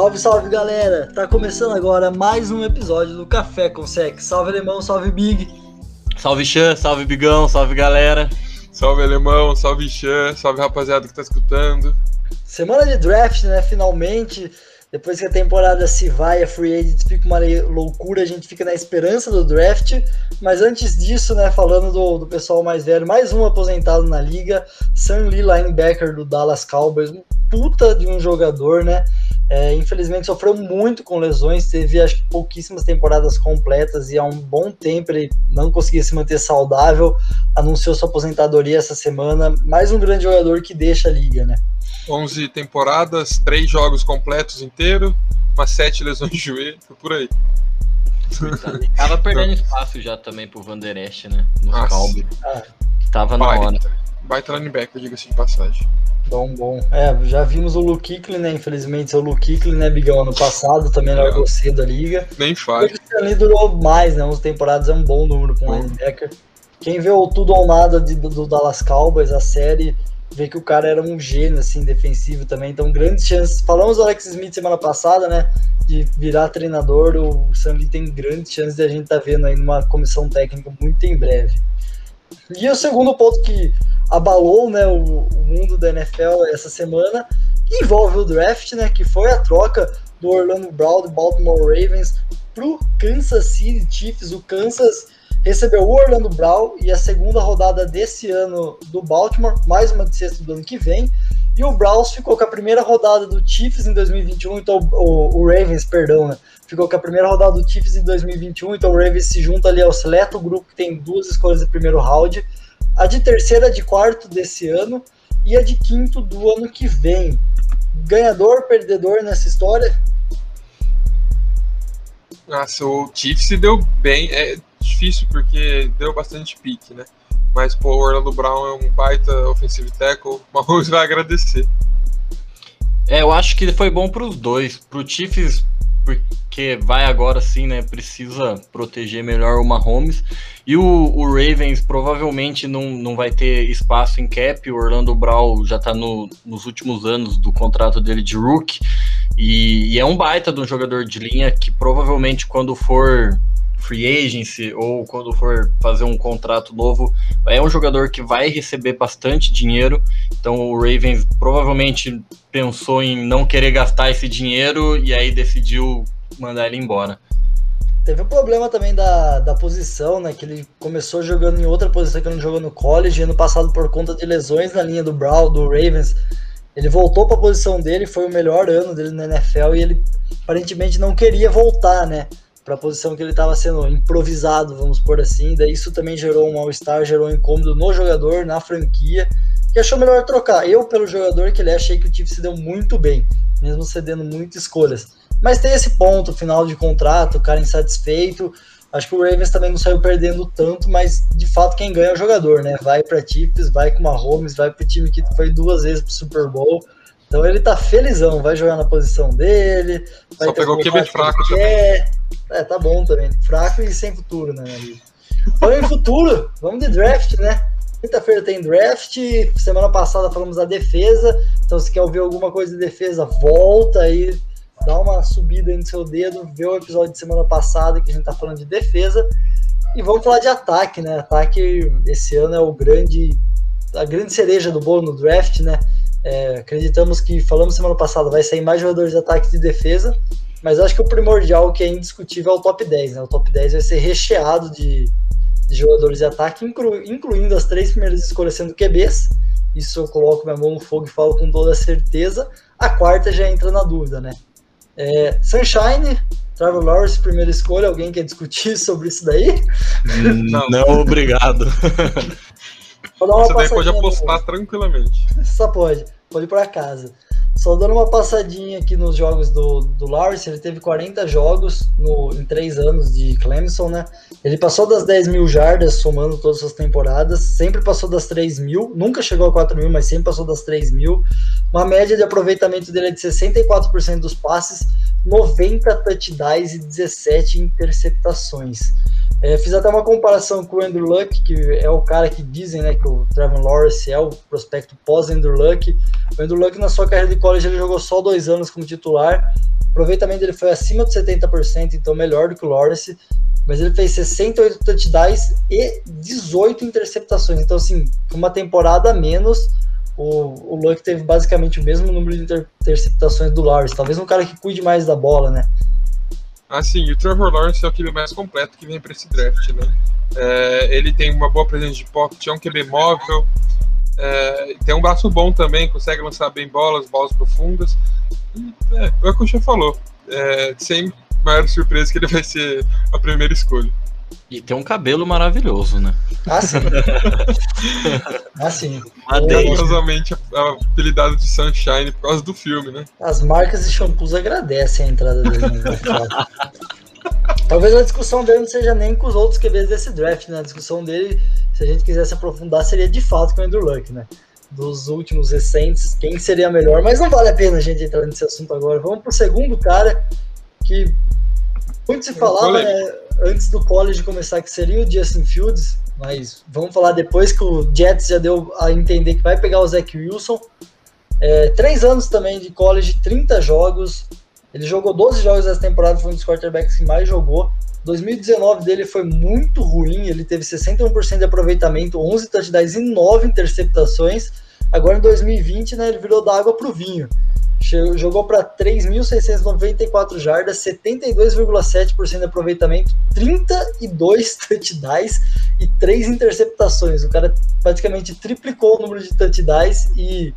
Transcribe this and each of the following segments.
Salve, salve galera! Tá começando agora mais um episódio do Café com Sec. Salve alemão, salve Big! Salve Chan, salve Bigão, salve galera! Salve alemão, salve Chan, salve rapaziada que tá escutando. Semana de draft, né? Finalmente, depois que a temporada se vai, a free agent fica uma loucura, a gente fica na esperança do draft. Mas antes disso, né, falando do, do pessoal mais velho, mais um aposentado na liga, Sam Lee, linebacker do Dallas Cowboys, um puta de um jogador, né? É, infelizmente sofreu muito com lesões, teve acho que pouquíssimas temporadas completas e há um bom tempo ele não conseguia se manter saudável. Anunciou sua aposentadoria essa semana. Mais um grande jogador que deixa a liga, né? 11 temporadas, 3 jogos completos inteiro, umas 7 lesões de joelho, foi por aí. Tava perdendo espaço já também pro Vander Esch, né? No Calbi. Ah. Tava na hora. Baita linebacker, diga-se de passagem. Bom, bom. É, já vimos o Luke Kickley, né? Infelizmente, o Luke Kickley, né, Bigão? Ano passado também largou cedo a liga. Nem faz. Ele durou mais, né? Uns temporadas é um bom número com o linebacker. Quem vê o tudo ou nada de, do Dallas Cowboys, a série, vê que o cara era um gênio, assim, defensivo também. Então, grandes chances. Falamos do Alex Smith semana passada, né? De virar treinador. O Sam Lee tem grandes chances de a gente estar tá vendo aí numa comissão técnica muito em breve. E o segundo ponto que abalou né, o, o, mundo da NFL essa semana, envolve o draft, né, que foi a troca do Orlando Brown do Baltimore Ravens para o Kansas City Chiefs. O Kansas recebeu o Orlando Brown e a segunda rodada desse ano do Baltimore, mais uma de sexta do ano que vem. E o Browns ficou com a primeira rodada do Chiefs em 2021, então o, o Ravens, perdão, né, ficou com a primeira rodada do Chiefs em 2021, então o Ravens se junta ali ao seleto grupo que tem duas escolhas de primeiro round a de terceira de quarto desse ano e a de quinto do ano que vem. Ganhador, perdedor nessa história? Nossa, o Chiefs se deu bem. É difícil porque deu bastante pique, né? Mas pô, o Orlando Brown é um baita offensive tackle. O Mahomes vai agradecer. É, eu acho que foi bom para os dois. Para o Chiefs porque vai agora sim, né? Precisa proteger melhor o Mahomes. E o, o, Ravens provavelmente não, não vai ter espaço em cap. O Orlando Brown já está no, nos últimos anos do contrato dele de rookie. E, e, é um baita de um jogador de linha que provavelmente quando for free agency ou quando for fazer um contrato novo, é um jogador que vai receber bastante dinheiro. Então o Ravens provavelmente pensou em não querer gastar esse dinheiro e aí decidiu mandar ele embora. Teve o um problema também da, da posição, né? Que ele começou jogando em outra posição que ele não jogou no college, ano passado por conta de lesões na linha do Brown, do Ravens. Ele voltou para a posição dele, foi o melhor ano dele na NFL e ele aparentemente não queria voltar, né? Para a posição que ele estava sendo improvisado, vamos por assim. Daí isso também gerou um mal-estar, gerou um incômodo no jogador, na franquia, que achou melhor trocar. Eu, pelo jogador que ele é, achei que o Chiefs se deu muito bem, mesmo cedendo muitas escolhas. Mas tem esse ponto, final de contrato, o cara insatisfeito. Acho que o Ravens também não saiu perdendo tanto, mas de fato quem ganha é o jogador, né? Vai para Chiefs, vai com uma Holmes, vai para o time que foi duas vezes pro Super Bowl então ele tá felizão, vai jogar na posição dele. Só pegou o QB fraco também. É, tá bom também. Fraco e sem futuro, né? Falando em futuro, vamos de draft, né? Quinta-feira tem draft. Semana passada falamos da defesa. Então, se quer ouvir alguma coisa de defesa, volta aí, dá uma subida aí no seu dedo, vê o episódio de semana passada que a gente tá falando de defesa. E vamos falar de ataque, né? Ataque esse ano é o grande, a grande cereja do bolo no draft, né? É, acreditamos que, falamos semana passada, vai sair mais jogadores de ataque e de defesa, mas acho que o primordial que é indiscutível é o top 10. Né? O top 10 vai ser recheado de, de jogadores de ataque, inclu, incluindo as três primeiras escolhas sendo QBs. Isso eu coloco minha mão no fogo e falo com toda certeza. A quarta já entra na dúvida, né? É, Sunshine, Trevor Lawrence, primeira escolha. Alguém quer discutir sobre isso daí? Não, não obrigado. Você daí pode apostar tranquilamente. Só pode, pode ir para casa. Só dando uma passadinha aqui nos jogos do, do Lawrence, ele teve 40 jogos no, em 3 anos de Clemson, né? Ele passou das 10 mil jardas, somando todas as temporadas, sempre passou das 3 mil, nunca chegou a 4 mil, mas sempre passou das 3 mil. Uma média de aproveitamento dele é de 64% dos passes, 90 touchdowns e 17 interceptações. É, fiz até uma comparação com o Andrew Luck, que é o cara que dizem né, que o Trevor Lawrence é o prospecto pós-Andrew Luck. O Andrew Luck, na sua carreira de college, ele jogou só dois anos como titular aproveitamento dele foi acima de 70%, então melhor do que o Lawrence, mas ele fez 68 touchdowns e 18 interceptações. Então, assim, uma temporada a menos, o, o Luck teve basicamente o mesmo número de inter interceptações do Lawrence. Talvez um cara que cuide mais da bola, né? Ah, sim, o Trevor Lawrence é o QB mais completo que vem para esse draft, né? É, ele tem uma boa presença de pocket, é um QB móvel, é, tem um braço bom também, consegue lançar bem bolas, bolas profundas. E, é, é o que o falou. É, sem maior surpresa que ele vai ser a primeira escolha. E tem um cabelo maravilhoso, né? Ah, sim. ah, sim. Curiosamente, apelidado de Sunshine por causa do filme, né? As marcas de shampoos agradecem a entrada dele. Né? Talvez a discussão dele não seja nem com os outros QBs desse draft, né? A discussão dele, se a gente quisesse aprofundar, seria de fato com o Andrew Luck, né? Dos últimos recentes, quem seria melhor, mas não vale a pena a gente entrar nesse assunto agora. Vamos pro segundo cara, que muito se falava, né, antes do college começar, que seria o Justin Fields, mas vamos falar depois que o Jets já deu a entender que vai pegar o Zach Wilson. É, três anos também de college, 30 jogos, ele jogou 12 jogos essa temporada, foi um dos quarterbacks que mais jogou. 2019 dele foi muito ruim, ele teve 61% de aproveitamento, 11 touchdowns e 9 interceptações. Agora em 2020, né, ele virou da água pro vinho. Jogou para 3.694 jardas, 72,7% de aproveitamento, 32 touchdowns e 3 interceptações. O cara praticamente triplicou o número de touchdowns e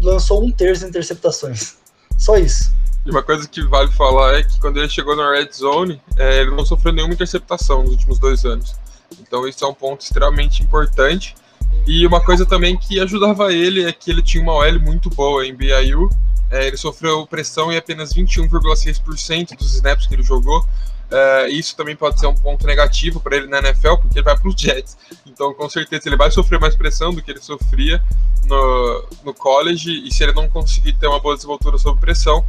lançou um terço de interceptações. Só isso. E uma coisa que vale falar é que quando ele chegou na Red Zone, é, ele não sofreu nenhuma interceptação nos últimos dois anos. Então isso é um ponto extremamente importante. E uma coisa também que ajudava ele é que ele tinha uma OL muito boa em BYU. É, ele sofreu pressão em apenas 21,6% dos snaps que ele jogou. É, isso também pode ser um ponto negativo para ele na NFL, porque ele vai para os Jets. Então, com certeza, ele vai sofrer mais pressão do que ele sofria no, no college. E se ele não conseguir ter uma boa desenvoltura sob pressão,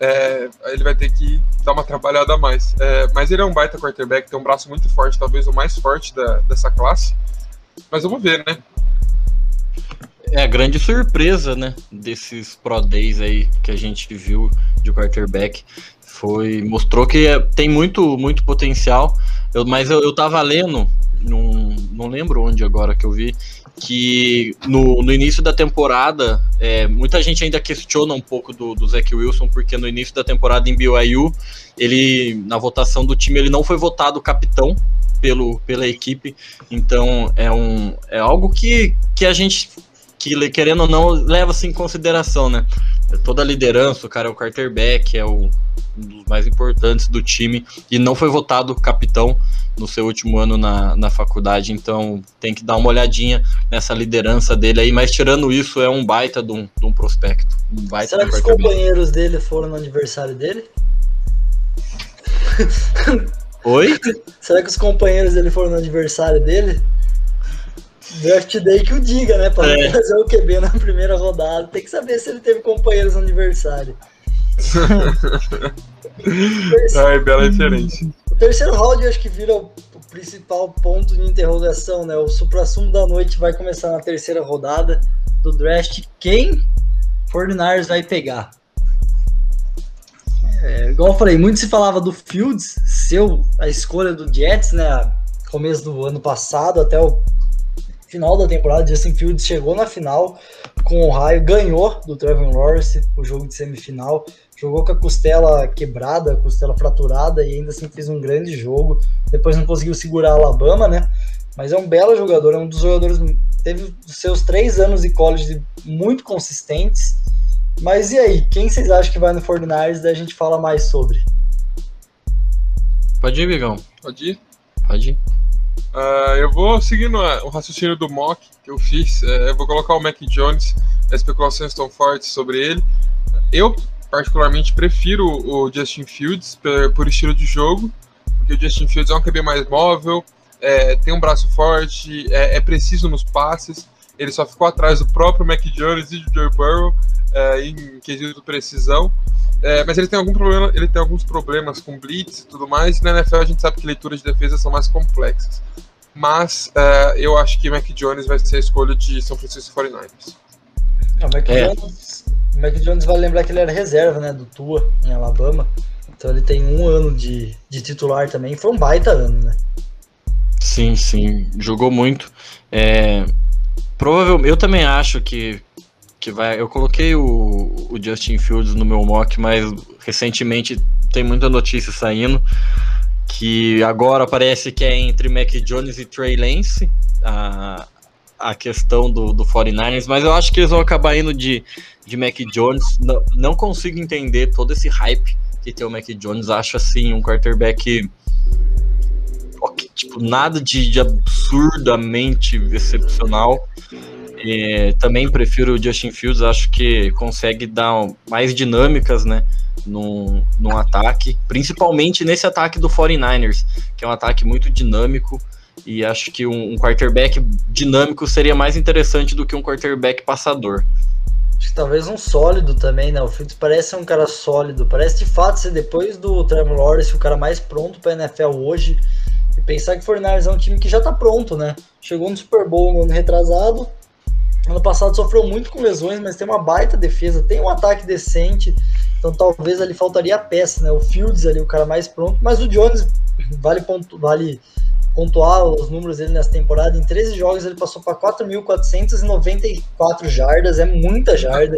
é, ele vai ter que dar uma trabalhada a mais. É, mas ele é um baita quarterback, tem um braço muito forte, talvez o mais forte da, dessa classe. Mas vamos ver, né? É a grande surpresa, né, desses Pro Days aí que a gente viu de quarterback. Foi, mostrou que é, tem muito, muito potencial. Eu, mas eu, eu tava lendo, não, não lembro onde agora que eu vi, que no, no início da temporada, é, muita gente ainda questiona um pouco do, do Zach Wilson, porque no início da temporada em BYU, ele, na votação do time, ele não foi votado capitão pelo, pela equipe, então é, um, é algo que, que a gente, que querendo ou não, leva-se em consideração, né? Toda a liderança, o cara é o quarterback, é o, um dos mais importantes do time, e não foi votado capitão, no seu último ano na, na faculdade, então tem que dar uma olhadinha nessa liderança dele aí, mas tirando isso, é um baita de um, de um prospecto. Um baita Será que os companheiros dele foram no aniversário dele? Oi? Será que os companheiros dele foram no aniversário dele? Draft Day que o diga, né? Para é. fazer o QB na primeira rodada. Tem que saber se ele teve companheiros no aniversário. Ai, bela referência. O terceiro round eu acho que vira o principal ponto de interrogação, né? O supra-sumo da noite vai começar na terceira rodada do draft. Quem Fortinars vai pegar? É, igual eu falei, muito se falava do Fields, seu a escolha do Jets, né? Começo do ano passado até o final da temporada, Justin Fields chegou na final com o Ohio, ganhou do Trevor Lawrence o jogo de semifinal, jogou com a costela quebrada, a costela fraturada e ainda assim fez um grande jogo. Depois não conseguiu segurar a Alabama, né? Mas é um belo jogador, é um dos jogadores teve seus três anos de college muito consistentes. Mas e aí, quem vocês acham que vai no 49ers? Daí a gente fala mais sobre. Pode ir, Bigão. Pode ir? Pode ir. Uh, eu vou seguindo o raciocínio do mock que eu fiz. Uh, eu vou colocar o Mac Jones. As especulações estão fortes sobre ele. Eu, particularmente, prefiro o Justin Fields por, por estilo de jogo, porque o Justin Fields é um QB mais móvel, é, tem um braço forte, é, é, preciso nos passes. Ele só ficou atrás do próprio Mac Jones e do Joe Burrow é, em quesito de precisão. É, mas ele tem algum problema, ele tem alguns problemas com blitz e tudo mais. E na NFL a gente sabe que leituras de defesa são mais complexas. Mas uh, eu acho que Mac Jones vai ser a escolha de São Francisco 49ers. Não, Mac é. Jones O Mac Jones vale lembrar que ele era reserva, né, do Tua, em Alabama. Então ele tem um ano de, de titular também. Foi um baita ano, né? Sim, sim. Jogou muito. É, provavelmente, eu também acho que, que vai. Eu coloquei o, o Justin Fields no meu mock, mas recentemente tem muita notícia saindo que agora parece que é entre Mac Jones e Trey Lance a, a questão do, do 49ers, mas eu acho que eles vão acabar indo de, de Mac Jones. Não, não consigo entender todo esse hype que tem o Mac Jones. Acho assim um quarterback okay, tipo nada de, de absurdamente excepcional. É, também prefiro o Justin Fields, acho que consegue dar mais dinâmicas, né? Num, ataque, principalmente nesse ataque do 49ers, que é um ataque muito dinâmico. E acho que um, um quarterback dinâmico seria mais interessante do que um quarterback passador. Acho que talvez um sólido também, né? O Fields parece um cara sólido. Parece de fato ser depois do Trevor Lawrence o cara mais pronto para NFL hoje. E pensar que o 49ers é um time que já tá pronto, né? Chegou no Super Bowl no ano retrasado. Ano passado sofreu muito com lesões, mas tem uma baita defesa, tem um ataque decente. Então talvez ali faltaria a peça, né? O Fields ali, o cara mais pronto, mas o Jones vale, pontu, vale pontuar os números dele nessa temporada. Em 13 jogos ele passou para 4.494 jardas, é muita jarda.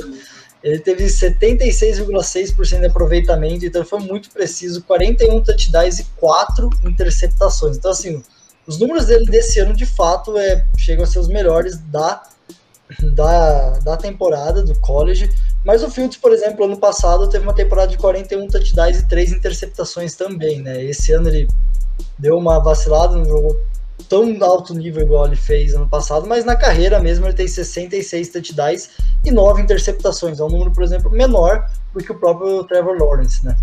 Ele teve 76,6% de aproveitamento, então foi muito preciso, 41 touchdowns e 4 interceptações. Então assim, os números dele desse ano de fato é, chegam a ser os melhores da da, da temporada do college. Mas o Fields, por exemplo, ano passado teve uma temporada de 41 touchdowns e 3 interceptações também, né? Esse ano ele deu uma vacilada, não jogou tão alto nível igual ele fez ano passado, mas na carreira mesmo ele tem 66 touchdowns e 9 interceptações. É um número, por exemplo, menor do que o próprio Trevor Lawrence, né?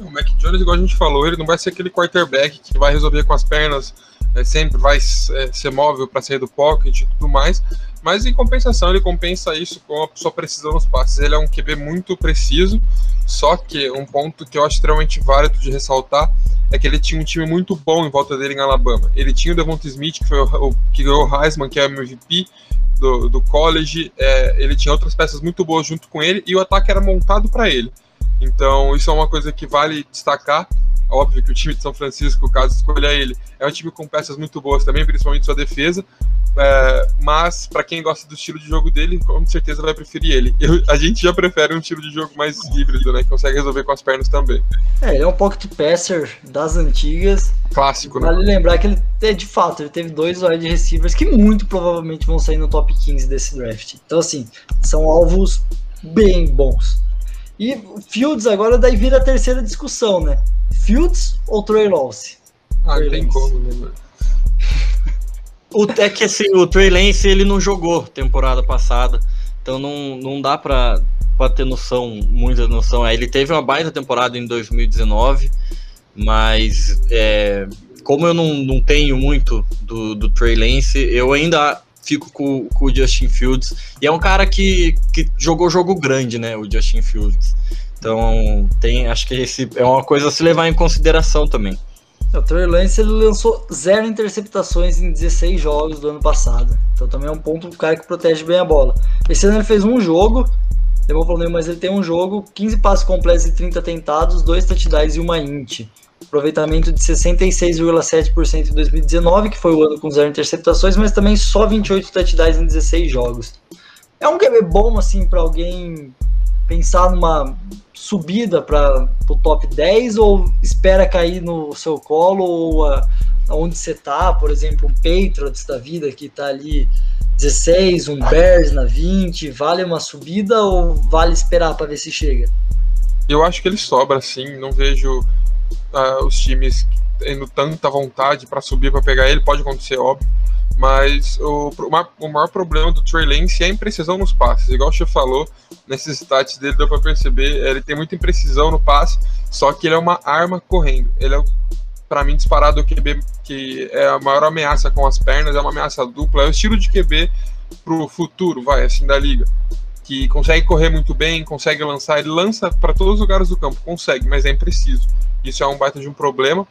O Mac Jones, igual a gente falou, ele não vai ser aquele quarterback que vai resolver com as pernas, é, sempre vai é, ser móvel para sair do pocket e tudo mais, mas em compensação, ele compensa isso com a sua precisão nos passes. Ele é um QB muito preciso, só que um ponto que eu acho extremamente válido de ressaltar é que ele tinha um time muito bom em volta dele em Alabama. Ele tinha o Devonta Smith, que foi o, o que ganhou o Heisman, que é o MVP do, do college. É, ele tinha outras peças muito boas junto com ele e o ataque era montado para ele. Então, isso é uma coisa que vale destacar. Óbvio que o time de São Francisco, caso escolha ele, é um time com peças muito boas também, principalmente sua defesa. É, mas para quem gosta do estilo de jogo dele, com certeza vai preferir ele. Eu, a gente já prefere um estilo de jogo mais híbrido, né? Que consegue resolver com as pernas também. É, ele é um pocket passer das antigas. Clássico, né? Vale lembrar que ele, é, de fato, ele teve dois wide receivers que muito provavelmente vão sair no top 15 desse draft. Então, assim, são alvos bem bons. E Fields agora daí vira a terceira discussão, né? Fields ou Trey Lance? Ah, Trey tem Lance. como, né, mano? O, é que assim, o Trey Lance ele não jogou temporada passada, então não, não dá pra, pra ter noção, muita noção. É, ele teve uma baita temporada em 2019, mas é, como eu não, não tenho muito do, do Trey Lance, eu ainda fico com, com o Justin Fields. E é um cara que, que jogou jogo grande, né? O Justin Fields. Então, tem, acho que esse é uma coisa a se levar em consideração também. O Trey Lance ele lançou zero interceptações em 16 jogos do ano passado. Então também é um ponto do cara que protege bem a bola. Esse ano ele fez um jogo, levou problema, mas ele tem um jogo, 15 passos completos e 30 tentados, 2 touchdowns e uma int. Aproveitamento de 66,7% em 2019, que foi o ano com zero interceptações, mas também só 28 touchdowns em 16 jogos. É um QB bom assim para alguém pensar numa subida para o top 10 ou espera cair no seu colo ou a, onde você tá, por exemplo, um Patriots da vida que tá ali 16, um Bears na 20, vale uma subida ou vale esperar para ver se chega? Eu acho que ele sobra sim, não vejo uh, os times tendo tanta vontade para subir para pegar ele, pode acontecer, óbvio mas o, o maior problema do Trey Lance é a imprecisão nos passes. Igual o Che falou, nesses stats dele deu para perceber, ele tem muita imprecisão no passe, só que ele é uma arma correndo. Ele é, para mim, disparado o QB que é a maior ameaça com as pernas, é uma ameaça dupla, é o estilo de QB pro futuro, vai, assim, da liga. Que consegue correr muito bem, consegue lançar, ele lança para todos os lugares do campo, consegue, mas é impreciso. Isso é um baita de um problema.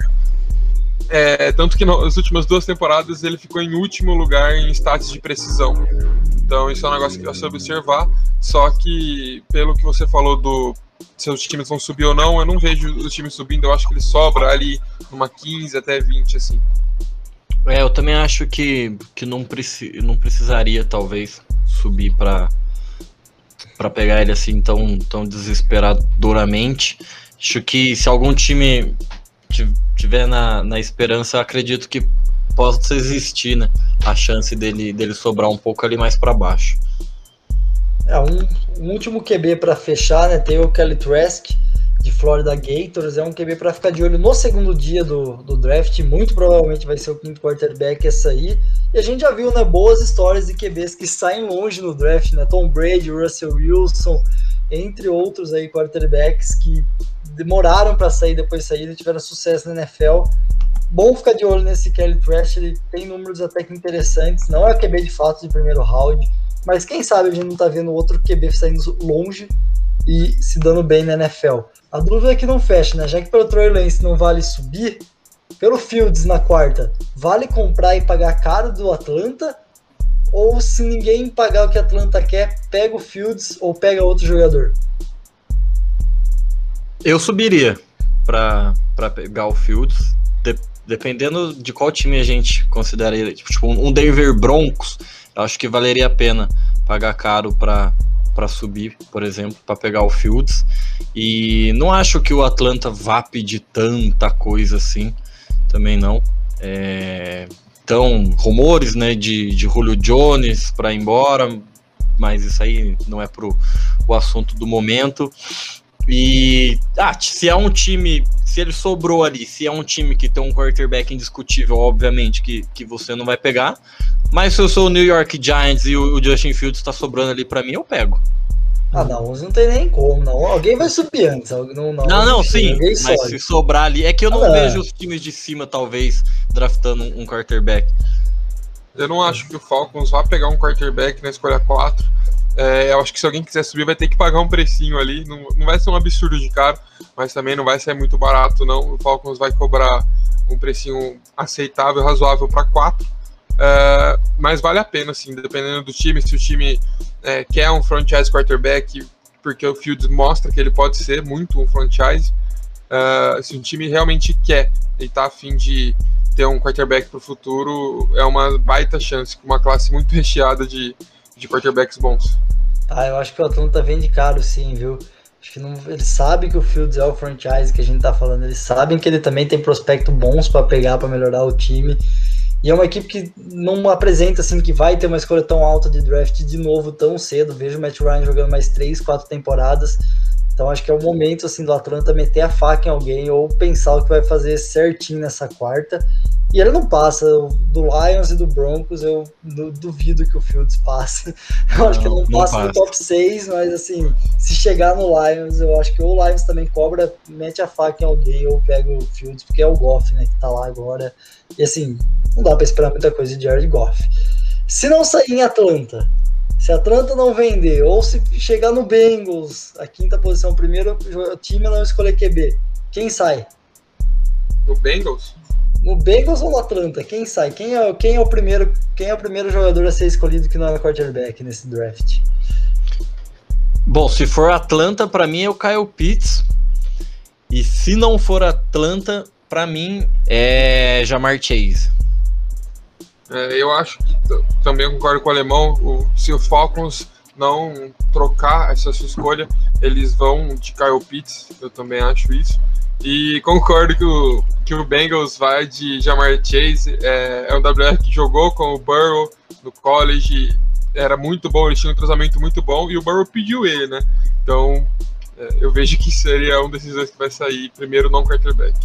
É, tanto que nas últimas duas temporadas ele ficou em último lugar em status de precisão. Então isso é um negócio que vai se observar. Só que, pelo que você falou do se os times vão subir ou não, eu não vejo os times subindo, eu acho que ele sobra ali numa 15 até 20, assim. É, eu também acho que, que não, preci não precisaria, talvez, subir para para pegar ele assim tão, tão desesperadoramente. Acho que se algum time tiver na, na esperança, acredito que possa existir, né? A chance dele, dele sobrar um pouco ali mais para baixo. É, um, um último QB para fechar, né? Tem o Kelly Trask, de Florida Gators. É um QB para ficar de olho no segundo dia do, do draft. Muito provavelmente vai ser o quinto quarterback a sair. E a gente já viu né, boas histórias de QBs que saem longe no draft, né? Tom Brady, Russell Wilson, entre outros aí quarterbacks que demoraram para sair depois e tiveram sucesso na NFL. Bom ficar de olho nesse Kelly Trash, ele tem números até que interessantes. Não é QB de fato de primeiro round, mas quem sabe a gente não tá vendo outro QB saindo longe e se dando bem na NFL. A dúvida é que não fecha, né? Já que pelo Troy Lance não vale subir, pelo Fields na quarta, vale comprar e pagar caro do Atlanta? Ou se ninguém pagar o que Atlanta quer, pega o Fields ou pega outro jogador? Eu subiria para pegar o Fields, de, dependendo de qual time a gente considera ele. Tipo, um Denver Broncos, eu acho que valeria a pena pagar caro para para subir, por exemplo, para pegar o Fields. E não acho que o Atlanta vá pedir tanta coisa assim, também não. É, então, rumores né, de, de Julio Jones para ir embora, mas isso aí não é pro o assunto do momento. E ah, se é um time, se ele sobrou ali, se é um time que tem um quarterback indiscutível, obviamente que, que você não vai pegar. Mas se eu sou o New York Giants e o, Justin Fields está sobrando ali para mim, eu pego. Ah, não, não tem nem como, não. Alguém vai subir antes. Não, não, não, não sim. Mas se sobrar ali. É que eu não ah, vejo os times de cima, talvez, draftando um, um quarterback. Eu não acho que o Falcons vá pegar um quarterback na escolha 4. É, eu acho que se alguém quiser subir, vai ter que pagar um precinho ali. Não, não vai ser um absurdo de caro, mas também não vai ser muito barato, não. O Falcons vai cobrar um precinho aceitável, razoável para 4 Uh, mas vale a pena, assim, dependendo do time, se o time é, quer um franchise quarterback, porque o Fields mostra que ele pode ser muito um franchise. Uh, se o time realmente quer e está afim de ter um quarterback para o futuro, é uma baita chance, com uma classe muito recheada de, de quarterbacks bons. Ah, eu acho que o Atlanta vende caro, sim, viu? Acho que não, eles sabem que o Fields é o franchise que a gente tá falando, eles sabem que ele também tem prospecto bons para pegar, para melhorar o time. E é uma equipe que não apresenta assim que vai ter uma escolha tão alta de draft de novo tão cedo. Vejo o Matt Ryan jogando mais três, quatro temporadas. Então acho que é o momento assim do Atlanta meter a faca em alguém ou pensar o que vai fazer certinho nessa quarta. E ele não passa do Lions e do Broncos, eu duvido que o Fields passe. Eu acho que ele não, não passa, passa no top 6, mas assim, se chegar no Lions, eu acho que ou o Lions também cobra, mete a faca em alguém ou pega o Fields, porque é o Goff, né, que tá lá agora. E assim, não dá para esperar muita coisa de Jared Goff. Se não sair em Atlanta, se Atlanta não vender, ou se chegar no Bengals, a quinta posição, primeiro time não escolher QB, quem sai? No Bengals? No Bengals ou no Atlanta? Quem sai? Quem é, quem é o primeiro quem é o primeiro jogador a ser escolhido que não é quarterback nesse draft? Bom, se for Atlanta, para mim é o Kyle Pitts. E se não for Atlanta, para mim é Jamar Chase. É, eu acho que também concordo com o alemão. O, se o Falcons não trocar essa sua escolha, eles vão de Kyle Pitts. Eu também acho isso. E concordo que o, que o Bengals vai de Jamar Chase. É, é um WR que jogou com o Burrow no college. Era muito bom, ele tinha um treinamento muito bom. E o Burrow pediu ele, né? Então é, eu vejo que seria um desses dois que vai sair primeiro não quarterback.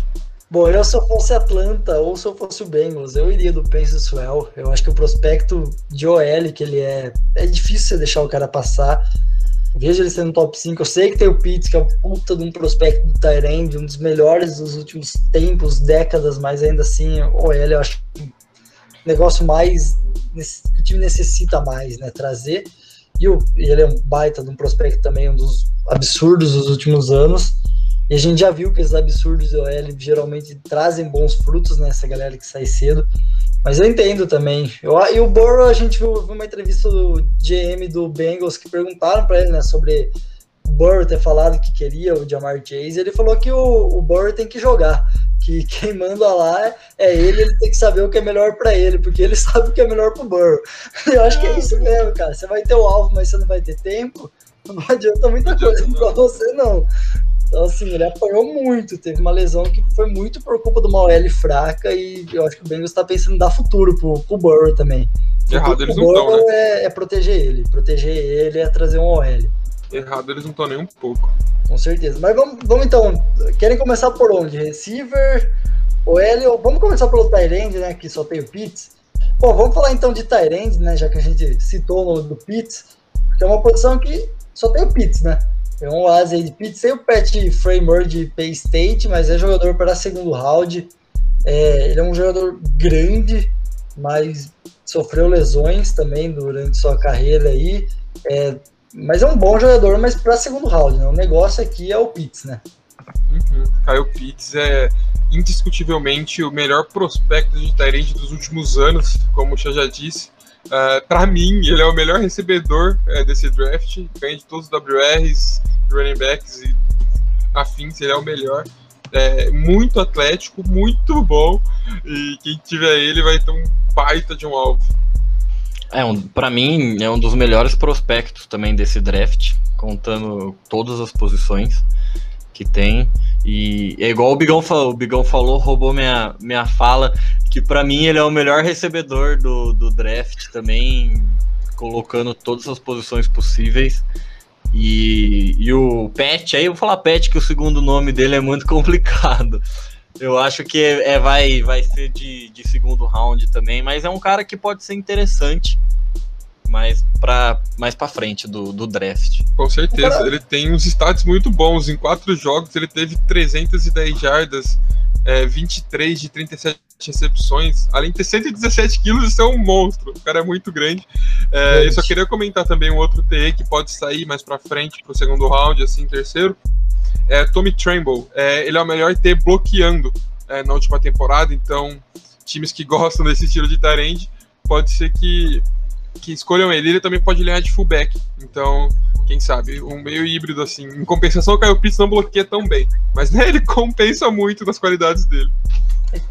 Bom, eu se eu fosse Atlanta ou se eu fosse o Bengals, eu iria do Pence Swell. Eu acho que o prospecto de OL que ele é, é difícil você deixar o cara passar. Vejo ele sendo top 5. Eu sei que tem o Pitts, que é um puta de um prospecto do Tyrande, um dos melhores dos últimos tempos, décadas, mas ainda assim, o OL eu acho um negócio mais que o time necessita mais, né? Trazer. E, o, e ele é um baita de um prospecto também, um dos absurdos dos últimos anos. E a gente já viu que esses absurdos OL geralmente trazem bons frutos nessa galera que sai cedo. Mas eu entendo também. Eu, e o Burrow, a gente viu, viu uma entrevista do GM do Bengals que perguntaram para ele, né, sobre o Burrow ter falado que queria o Jamar Chase. Ele falou que o, o Burrow tem que jogar que quem manda lá é ele, ele tem que saber o que é melhor para ele, porque ele sabe o que é melhor pro Burrow. Eu acho que é isso mesmo, cara. Você vai ter o alvo, mas você não vai ter tempo. Não adianta muita coisa para você, não. Então, assim, ele apanhou muito. Teve uma lesão que foi muito por culpa de uma OL fraca e eu acho que o Bengals está pensando em dar futuro pro, pro Burrow também. Errado eles não estão, né? É, é proteger ele. Proteger ele é trazer um OL. Errado eles não estão nem um pouco. Com certeza. Mas vamos, vamos então. Querem começar por onde? Receiver, OL? Vamos começar pelo Tyrande, né? Que só tem o Pitts. Bom, vamos falar então de Tyrande, né? Já que a gente citou o nome do Pitts. Que é uma posição que só tem o Pitts, né? Tem um Oase aí de Pitts. Tem o Pat Framer de Pay State, mas é jogador para segundo round. É, ele é um jogador grande, mas sofreu lesões também durante sua carreira aí. É, mas é um bom jogador, mas para segundo round, né? O negócio aqui é o Pitts, né? Uhum. Pitts é indiscutivelmente o melhor prospecto de Tyrande dos últimos anos, como o já disse. Uh, para mim, ele é o melhor recebedor uh, desse draft, ganha de todos os WRs, running backs e afins, ele é o melhor. É muito atlético, muito bom, e quem tiver ele vai ter um baita de um alvo. É, um, para mim, é um dos melhores prospectos também desse draft, contando todas as posições que tem. E é igual o Bigão falou, o Bigão falou, roubou minha, minha fala, que para mim ele é o melhor recebedor do, do draft também, colocando todas as posições possíveis. E, e o Pet, aí eu vou falar Pet, que o segundo nome dele é muito complicado. Eu acho que é, é, vai, vai ser de, de segundo round também, mas é um cara que pode ser interessante mais para mais para frente do, do draft. Com certeza, ele tem uns stats muito bons. Em quatro jogos ele teve 310 jardas, é, 23 de 37 recepções, além de ter 117 quilos, isso é um monstro. O cara é muito grande. É, eu só queria comentar também um outro TE que pode sair mais para frente para o segundo round, assim, terceiro é Tommy Tremble. É, ele é o melhor T bloqueando é, na última temporada, então times que gostam desse estilo de Tyrande, pode ser que, que escolham ele. Ele também pode ganhar de fullback, então quem sabe, um meio híbrido assim. Em compensação, o Kyle Pitts não bloqueia tão bem, mas né, ele compensa muito das qualidades dele.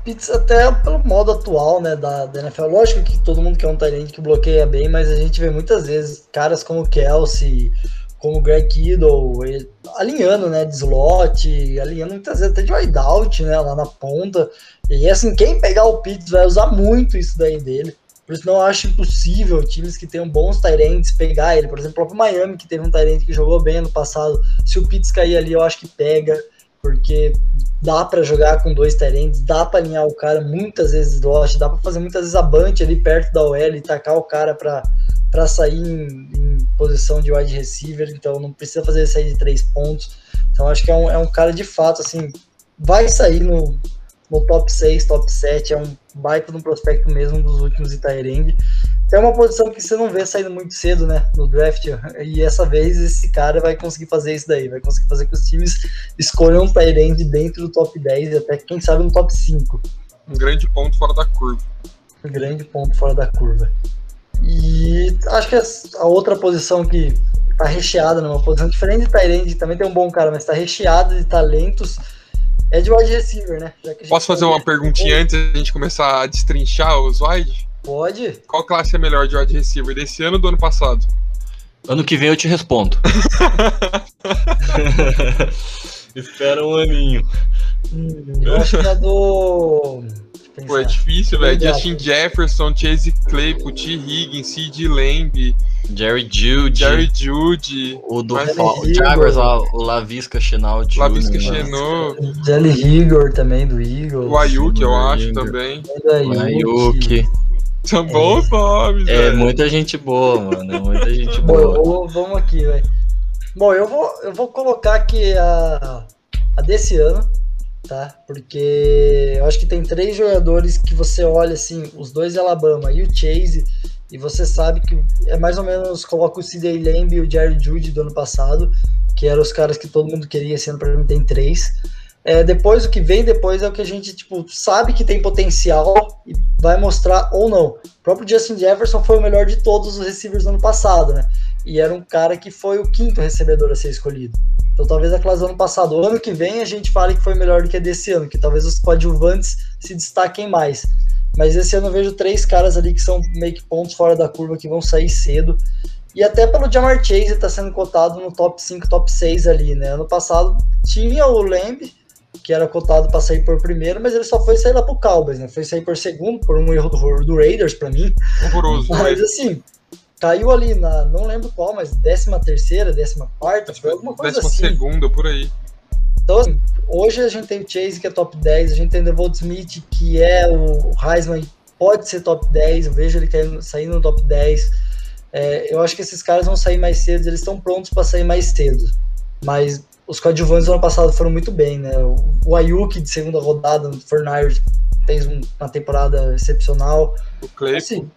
Pitts até pelo modo atual, né, da, da NFL. Lógico que todo mundo quer um Tyrande que bloqueia bem, mas a gente vê muitas vezes caras como Kelsey, como o Greg Kittle, alinhando, né, de slot, alinhando muitas vezes até de wideout, né, lá na ponta. E assim, quem pegar o Pitts vai usar muito isso daí dele. Por isso não acho impossível times que tenham bons Tyrants pegar ele. Por exemplo, o próprio Miami, que teve um Tyrant que jogou bem no passado. Se o Pitts cair ali, eu acho que pega, porque dá para jogar com dois Tyrants, dá para alinhar o cara muitas vezes slot, dá para fazer muitas vezes a bunch ali perto da OL e tacar o cara para sair em, em, posição de wide receiver, então não precisa fazer sair de três pontos. Então acho que é um, é um cara de fato, assim, vai sair no, no top 6, top 7, é um baita no prospecto mesmo dos últimos Itaireng. É uma posição que você não vê saindo muito cedo, né, no draft, e essa vez esse cara vai conseguir fazer isso daí, vai conseguir fazer que os times escolham um Tyrande dentro do top 10 e até, quem sabe, no top 5. Um grande ponto fora da curva. Um grande ponto fora da curva. E acho que a outra posição que tá recheada, numa posição diferente de Tyrande, também tem um bom cara, mas tá recheada de talentos, é de wide receiver, né? Posso fazer uma perguntinha antes da gente começar a destrinchar os wide? Pode. Qual classe é melhor de wide receiver, desse ano ou do ano passado? Ano que vem eu te respondo. Espera um aninho. Hum, eu acho que é do. Pô, é difícil, velho. Justin Jefferson, Chase Claypool, T. Higgins, Sid Lamb. Jerry Judy. Jerry Judy. O do o Jaguars, o Lavisca Chenal. Lavisca Chenal. Jelly Rigor também, do Eagles. O Ayuk, eu acho, também. O Ayuk. São bons é, nomes, É véio. muita gente boa, mano. É muita gente boa. Bom, vamos aqui, velho. Bom, eu vou, eu vou colocar aqui a, a desse ano tá? Porque eu acho que tem três jogadores que você olha assim, os dois Alabama e o Chase, e você sabe que é mais ou menos coloca o CJ Lamb e o Jerry Judy do ano passado, que eram os caras que todo mundo queria, sendo para mim tem três. É, depois, o que vem depois é o que a gente tipo, sabe que tem potencial e vai mostrar ou não. O próprio Justin Jefferson foi o melhor de todos os receivers do ano passado, né? E era um cara que foi o quinto recebedor a ser escolhido. Então talvez a classe do ano passado. O ano que vem a gente fale que foi melhor do que a desse ano, que talvez os coadjuvantes se destaquem mais. Mas esse ano eu vejo três caras ali que são meio que pontos fora da curva que vão sair cedo. E até pelo Jamar Chase está sendo cotado no top 5, top 6 ali, né? Ano passado tinha o Lamb, que era cotado para sair por primeiro, mas ele só foi sair lá pro Cowboys, né? Foi sair por segundo, por um erro do, do Raiders para mim. Horroroso. Mas assim, caiu ali na, não lembro qual, mas 13 terceira, 14 quarta, foi alguma coisa décima assim. segunda, por aí. Então, assim, hoje a gente tem o Chase, que é top 10, a gente tem o Devonta Smith, que é o Heisman, pode ser top 10, eu vejo ele caindo, saindo no top 10. É, eu acho que esses caras vão sair mais cedo, eles estão prontos para sair mais cedo. Mas os coadjuvantes do ano passado foram muito bem, né? O Ayuki de segunda rodada no Fortnite fez uma temporada excepcional. O Claypool. Assim,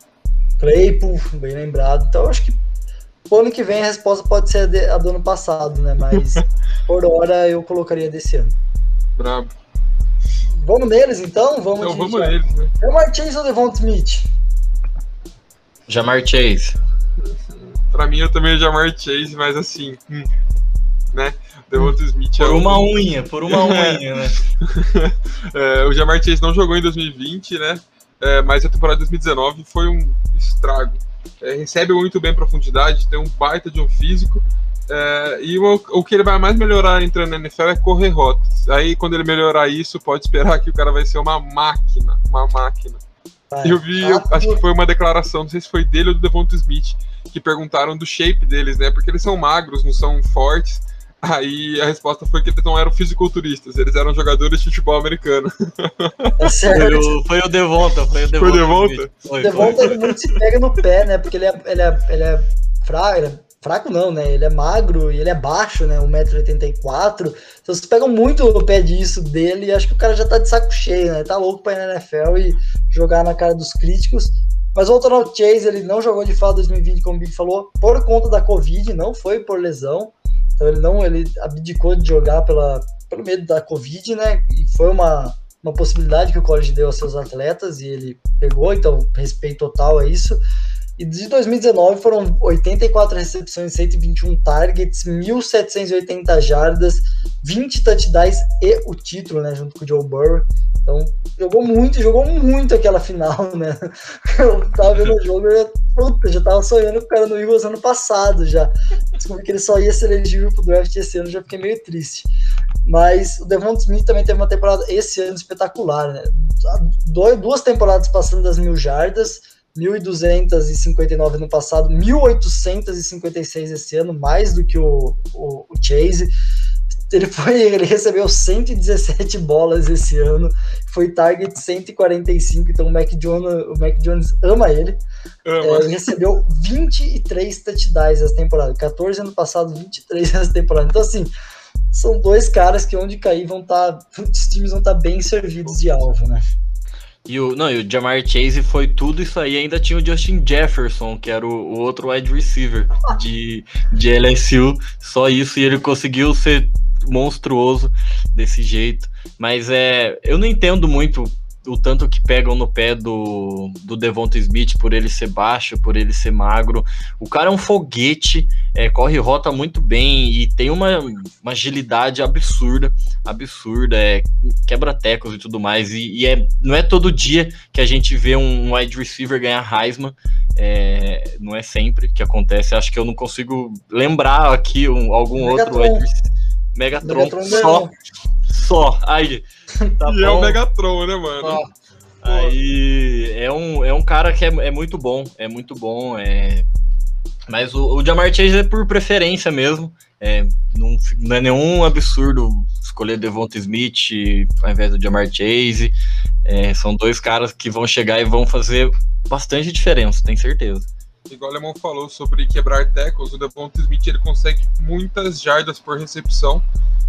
Claypool, bem lembrado. Então eu acho que o ano que vem a resposta pode ser a, de, a do ano passado, né? Mas por hora eu colocaria desse ano. Brabo. Vamos neles então? Vamos, Então de- vamos neles, né? Jamar Chase ou Devonta Smith? Jamar Chase. Pra mim, eu também Jamar Chase, mas assim, hum, né? Devonta Smith é Por o- uma unha, por uma unha, né? É, o Jamar Chase não jogou em 2020, né? É, mas a temporada de 2019 foi um estrago. É, recebe muito bem profundidade, tem um baita de um físico. é, e o, o que ele vai mais melhorar entrando na NFL é correr rotas. Aí, quando ele melhorar isso, pode esperar que o cara vai ser uma máquina. Uma máquina. Vai. Eu vi, eu acho que foi uma declaração, não sei se foi dele ou do Devonta Smith, que perguntaram do shape deles, né? Porque eles são magros, não são fortes. Aí a resposta foi que eles não eram fisiculturistas, eles eram jogadores de futebol americano. É Foi certo. o, foi o Devonta, foi o Devonta. Devonta? Smith. Foi, O Devonta ele muito se pega no pé, né? Porque ele é, ele é, ele é fraco, ele é fraco não, né? Ele é magro e ele é baixo, né? 1,84m. Então vocês pegam muito no pé disso dele e acho que o cara já tá de saco cheio, né? Tá louco pra ir na NFL e jogar na cara dos críticos. Mas voltando ao Chase, ele não jogou de fato 2020, como o Big falou, por conta da Covid, não foi por lesão. Então ele não, ele abdicou de jogar pela, pelo medo da Covid, né? E foi uma, uma possibilidade que o college deu aos seus atletas e ele pegou, então respeito total a isso. E de 2019 foram 84 recepções, 121 targets, 1.780 jardas, 20 touchdowns e o título, né, junto com o Joe Burrow. Então, jogou muito, jogou muito aquela final, né? Eu tava vendo o jogo, eu, puta, já tava sonhando com o cara no Eagles ano passado já. Descobri que ele só ia ser elegível pro draft esse ano, já fiquei meio triste. Mas o Devon Smith também teve uma temporada esse ano espetacular, né? Duas temporadas passando das mil jardas, 1.259 no passado, 1.856 esse ano, mais do que o, o, o Chase. Ele, foi, ele recebeu 117 bolas esse ano, foi target 145, então o Mac Jones, o Mac Jones ama ele. É, Ama. ele recebeu 23 touchdowns essa temporada, 14 ano passado, 23 essa temporada. Então, assim, são dois caras que onde cair vão estar. os times vão estar bem servidos de alvo, né? E o, não, e o Jamar Chase foi tudo isso aí. Ainda tinha o Justin Jefferson, que era o, o outro wide receiver de, de LSU. Só isso, e ele conseguiu ser monstruoso desse jeito. Mas é, eu não entendo muito o tanto que pegam no pé do, do Devonta Smith por ele ser baixo, por ele ser magro. O cara é um foguete, é, corre rota muito bem e tem uma, uma agilidade absurda, absurda, é, quebra tecos e tudo mais. E, e é, não é todo dia que a gente vê um wide receiver ganhar Heisman. É, não é sempre que acontece. Acho que eu não consigo lembrar aqui um, algum outro Megatron. wide receiver. Megatron, Megatron só. Só. Aí, tá e é o bom. Megatron, né, mano? Aí é um, é um cara que é, é muito bom, é muito bom. É... Mas o, o Jamar Chase é por preferência mesmo. É, não, não é nenhum absurdo escolher Devonta Smith ao invés do Jamar Chase. É, são dois caras que vão chegar e vão fazer bastante diferença, tenho certeza. Igual o Alemão falou sobre quebrar tackles, o Devonta Smith ele consegue muitas jardas por recepção,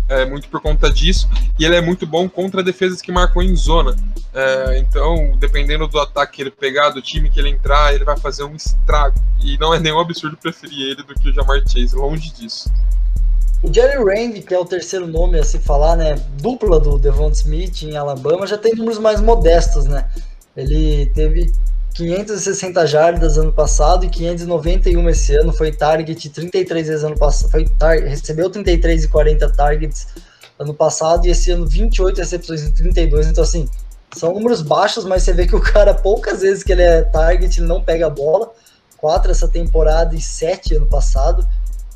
é, muito por conta disso, e ele é muito bom contra defesas que marcam em zona. É, então, dependendo do ataque que ele pegar, do time que ele entrar, ele vai fazer um estrago. E não é nenhum absurdo preferir ele do que o Jamar Chase, longe disso. O Jerry Randy, que é o terceiro nome a se falar, né? Dupla do Devon Smith em Alabama, já tem números mais modestos, né? Ele teve 560 jardas ano passado e 591 esse ano. Foi target 33 vezes ano passado. Foi tar recebeu 33 e 40 targets ano passado e esse ano 28 recepções em 32. Então, assim, são números baixos, mas você vê que o cara, poucas vezes que ele é target, ele não pega a bola. Quatro essa temporada e sete ano passado.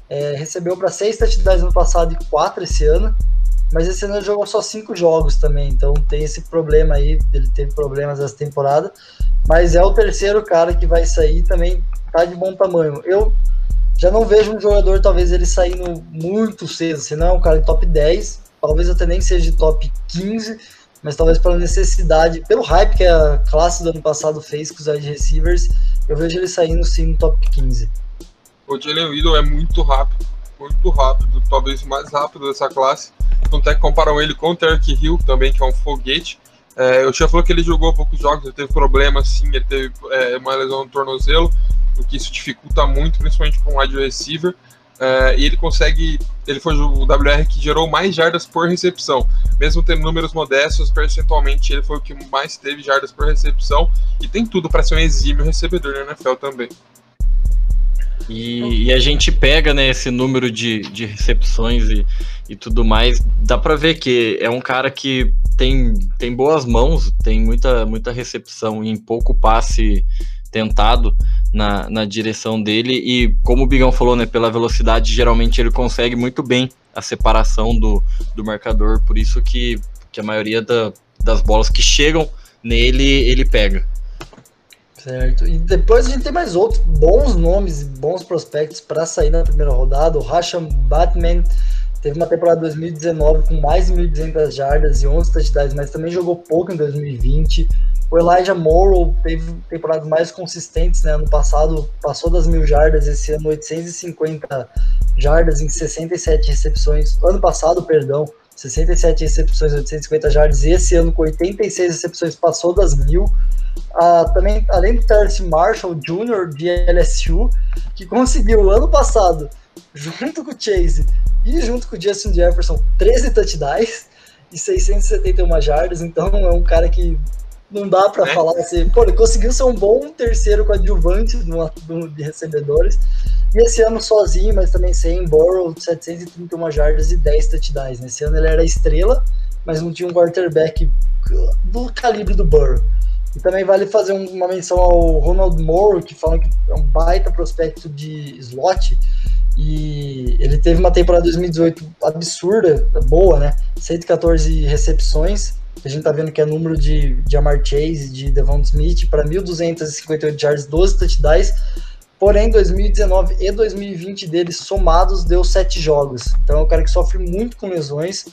É, recebeu para seis touchdowns ano passado e quatro esse ano. Mas esse ano ele jogou só cinco jogos também, então tem esse problema aí. Ele teve problemas essa temporada. Mas é o terceiro cara que vai sair também tá de bom tamanho. Eu já não vejo um jogador, talvez ele saindo muito cedo, senão é um cara de top 10, talvez até nem seja de top 15, mas talvez pela necessidade, pelo hype que a classe do ano passado fez com os wide receivers, eu vejo ele saindo sim no top 15 o Jalen Waddle é muito rápido, muito rápido, talvez o mais rápido dessa classe. Tanto é que comparam ele com o Terry Hill também, que é um foguete. É, eu já falou que ele jogou poucos jogos, ele teve problemas sim, ele teve é, uma lesão no tornozelo, o que isso dificulta muito, principalmente para um wide receiver. É, e ele consegue. Ele foi o WR que gerou mais jardas por recepção. Mesmo tendo números modestos, percentualmente ele foi o que mais teve jardas por recepção. E tem tudo para ser um exímio recebedor na NFL também. E, e, a gente pega né, esse número de, de recepções e, e tudo mais, dá para ver que é um cara que tem, tem boas mãos, tem muita, muita recepção em pouco passe tentado na, na direção dele. E como o Bigão falou, né, pela velocidade, geralmente ele consegue muito bem a separação do, do marcador, por isso que, que a maioria da, das bolas que chegam nele ele pega. Certo. E depois a gente tem mais outros bons nomes e bons prospectos para sair na primeira rodada. O Rasham Batman teve uma temporada 2019 com mais de 1.200 jardas e 11 touchdowns, mas também jogou pouco em 2020. O Elijah Morrow teve temporadas mais consistentes, né? Ano passado passou das mil jardas, esse ano 850 jardas em 67 recepções. Ano passado, perdão, 67 recepções, 850 jardas, e esse ano com 86 recepções passou das mil. Ah, também, além do Terrence Marshall Jr. de LSU, que conseguiu ano passado, junto com o Chase e junto com o Justin Jefferson, 13 touchdowns e 671 jardas, então é um cara que não dá para é. falar assim, pô, ele conseguiu ser um bom terceiro coadjuvante no, no, de recebedores, e esse ano sozinho, mas também sem Burrow, 731 jardas e 10 touchdowns. Nesse ano ele era estrela, mas não tinha um quarterback do calibre do Burrow. E também vale fazer uma menção ao Ronald Moore, que falam que é um baita prospecto de slot. E ele teve uma temporada 2018 absurda, boa, né? 114 recepções. A gente tá vendo que é número de, de Amar Chase, de Devon Smith, para 1.258 yards, 12 touchdowns. Porém, 2019 e 2020 deles somados deu 7 jogos. Então é um cara que sofre muito com lesões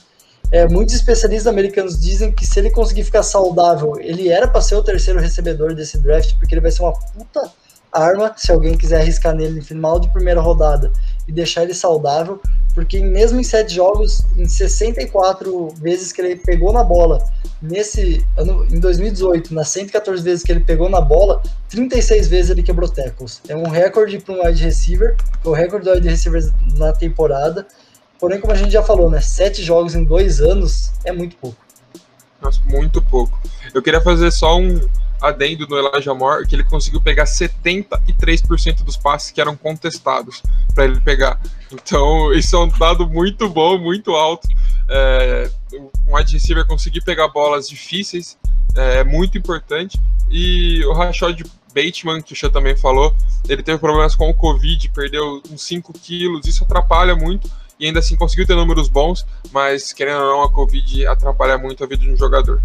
é, muitos especialistas americanos dizem que se ele conseguir ficar saudável, ele era para ser o terceiro recebedor desse draft, porque ele vai ser uma puta arma se alguém quiser arriscar nele no final de primeira rodada e deixar ele saudável, porque mesmo em sete jogos, em 64 vezes que ele pegou na bola, nesse ano, em 2018, nas 114 vezes que ele pegou na bola, 36 vezes ele quebrou tackles. É um recorde para um wide receiver, foi o recorde do wide receiver na temporada. Porém, como a gente já falou, né? Sete jogos em dois anos é muito pouco. Nossa, muito pouco. Eu queria fazer só um adendo no Elijah Moore, que ele conseguiu pegar 73% dos passes que eram contestados para ele pegar. Então, isso é um dado muito bom, muito alto. É, um wide receiver conseguir pegar bolas difíceis é muito importante. E o Rashad Bateman, que o Xan também falou, ele teve problemas com o Covid, perdeu uns 5 quilos, isso atrapalha muito e ainda assim conseguiu ter números bons, mas querendo ou não, a Covid atrapalha muito a vida de um jogador.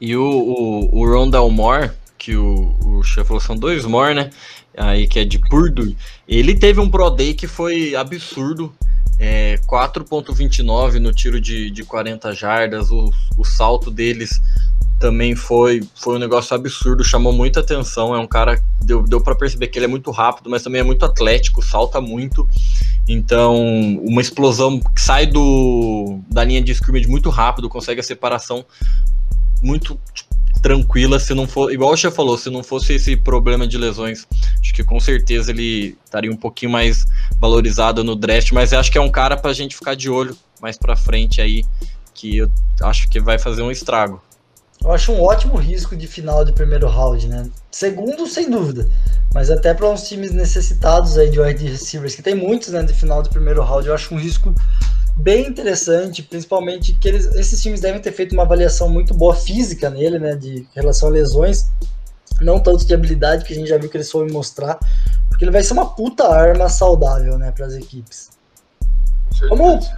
E o, o, o Rondell Moore, que o, o chefe falou, são dois Moore, né? Aí que é de Purdue. Ele teve um Pro Day que foi absurdo. É, 4.29 no tiro de, de 40 jardas, o, o salto deles também foi, foi um negócio absurdo, chamou muita atenção. É um cara, deu, deu para perceber que ele é muito rápido, mas também é muito atlético, salta muito. Então, uma explosão que sai do, da linha de scrimmage muito rápido, consegue a separação muito tipo, tranquila se não for, igual Che falou, se não fosse esse problema de lesões, acho que com certeza ele estaria um pouquinho mais valorizado no draft, mas acho que é um cara pra gente ficar de olho mais pra frente aí, que eu acho que vai fazer um estrago. Eu acho um ótimo risco de final de primeiro round, né? Segundo, sem dúvida. Mas até para uns times necessitados aí de wide receivers, que tem muitos, né, de final de primeiro round, eu acho um risco bem interessante, principalmente que eles, esses times devem ter feito uma avaliação muito boa física nele, né, de relação a lesões, não tanto de habilidade, que a gente já viu que eles foram mostrar, porque ele vai ser uma puta arma saudável, né, para as equipes. Vamos,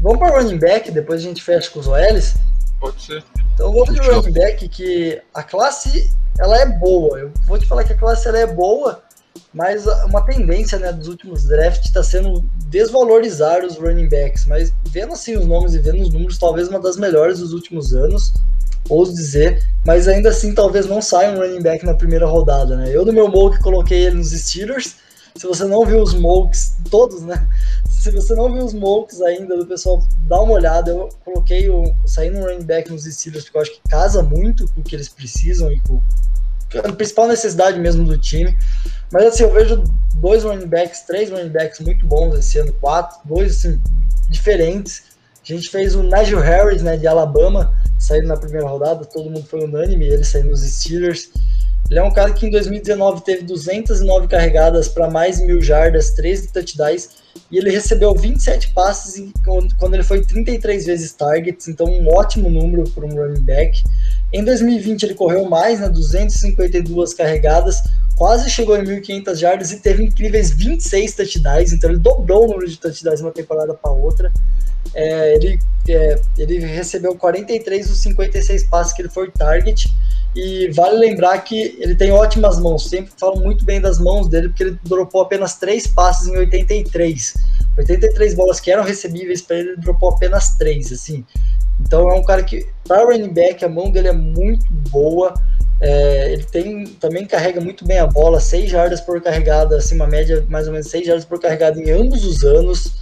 vamos para running back, depois a gente fecha com os OLs. Pode ser. Então vou de running back que a classe ela é boa. Eu vou te falar que a classe ela é boa, mas uma tendência né, dos últimos drafts está sendo desvalorizar os running backs. Mas vendo assim os nomes e vendo os números, talvez uma das melhores dos últimos anos, ouso dizer, mas ainda assim talvez não saia um running back na primeira rodada. Né? Eu no meu mock coloquei ele nos Steelers. Se você não viu os mocks, todos, né? Se você não viu os mocks ainda do pessoal, dá uma olhada. Eu coloquei o saindo um running back nos Steelers, porque eu acho que casa muito com o que eles precisam e com a principal necessidade mesmo do time. Mas assim, eu vejo dois running backs, três running backs muito bons esse ano, quatro, dois assim, diferentes. A gente fez o Najee Harris, né, de Alabama, saindo na primeira rodada, todo mundo foi unânime, ele saindo nos Steelers. Ele é um cara que em 2019 teve 209 carregadas para mais mil jardas, 13 touchdowns, e ele recebeu 27 passes quando ele foi 33 vezes targets, então um ótimo número para um running back. Em 2020 ele correu mais, né, 252 carregadas, quase chegou em 1.500 jardas e teve incríveis 26 touchdowns, então ele dobrou o número de touchdowns de uma temporada para outra. É, ele, é, ele recebeu 43 dos 56 passes que ele foi target, e vale lembrar que ele tem ótimas mãos, sempre falo muito bem das mãos dele, porque ele dropou apenas 3 passes em 83. 83 bolas que eram recebíveis para ele, ele dropou apenas 3, assim. Então é um cara que, para running back, a mão dele é muito boa. É, ele tem também carrega muito bem a bola, 6 jardas por carregada, assim, uma média mais ou menos 6 jardas por carregada em ambos os anos.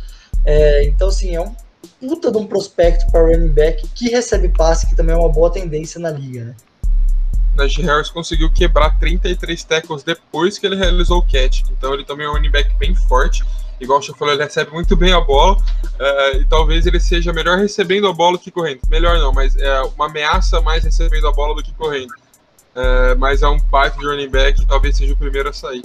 É, então, assim, é um puta de um prospecto para running back que recebe passe, que também é uma boa tendência na liga, né? Najee Harris conseguiu quebrar 33 tackles depois que ele realizou o catch. Então ele também é um running back bem forte igual o Chá falou, ele recebe muito bem a bola uh, e talvez ele seja melhor recebendo a bola do que correndo. Melhor não, mas é uma ameaça mais recebendo a bola do que correndo. Uh, mas é um baita de running back talvez seja o primeiro a sair.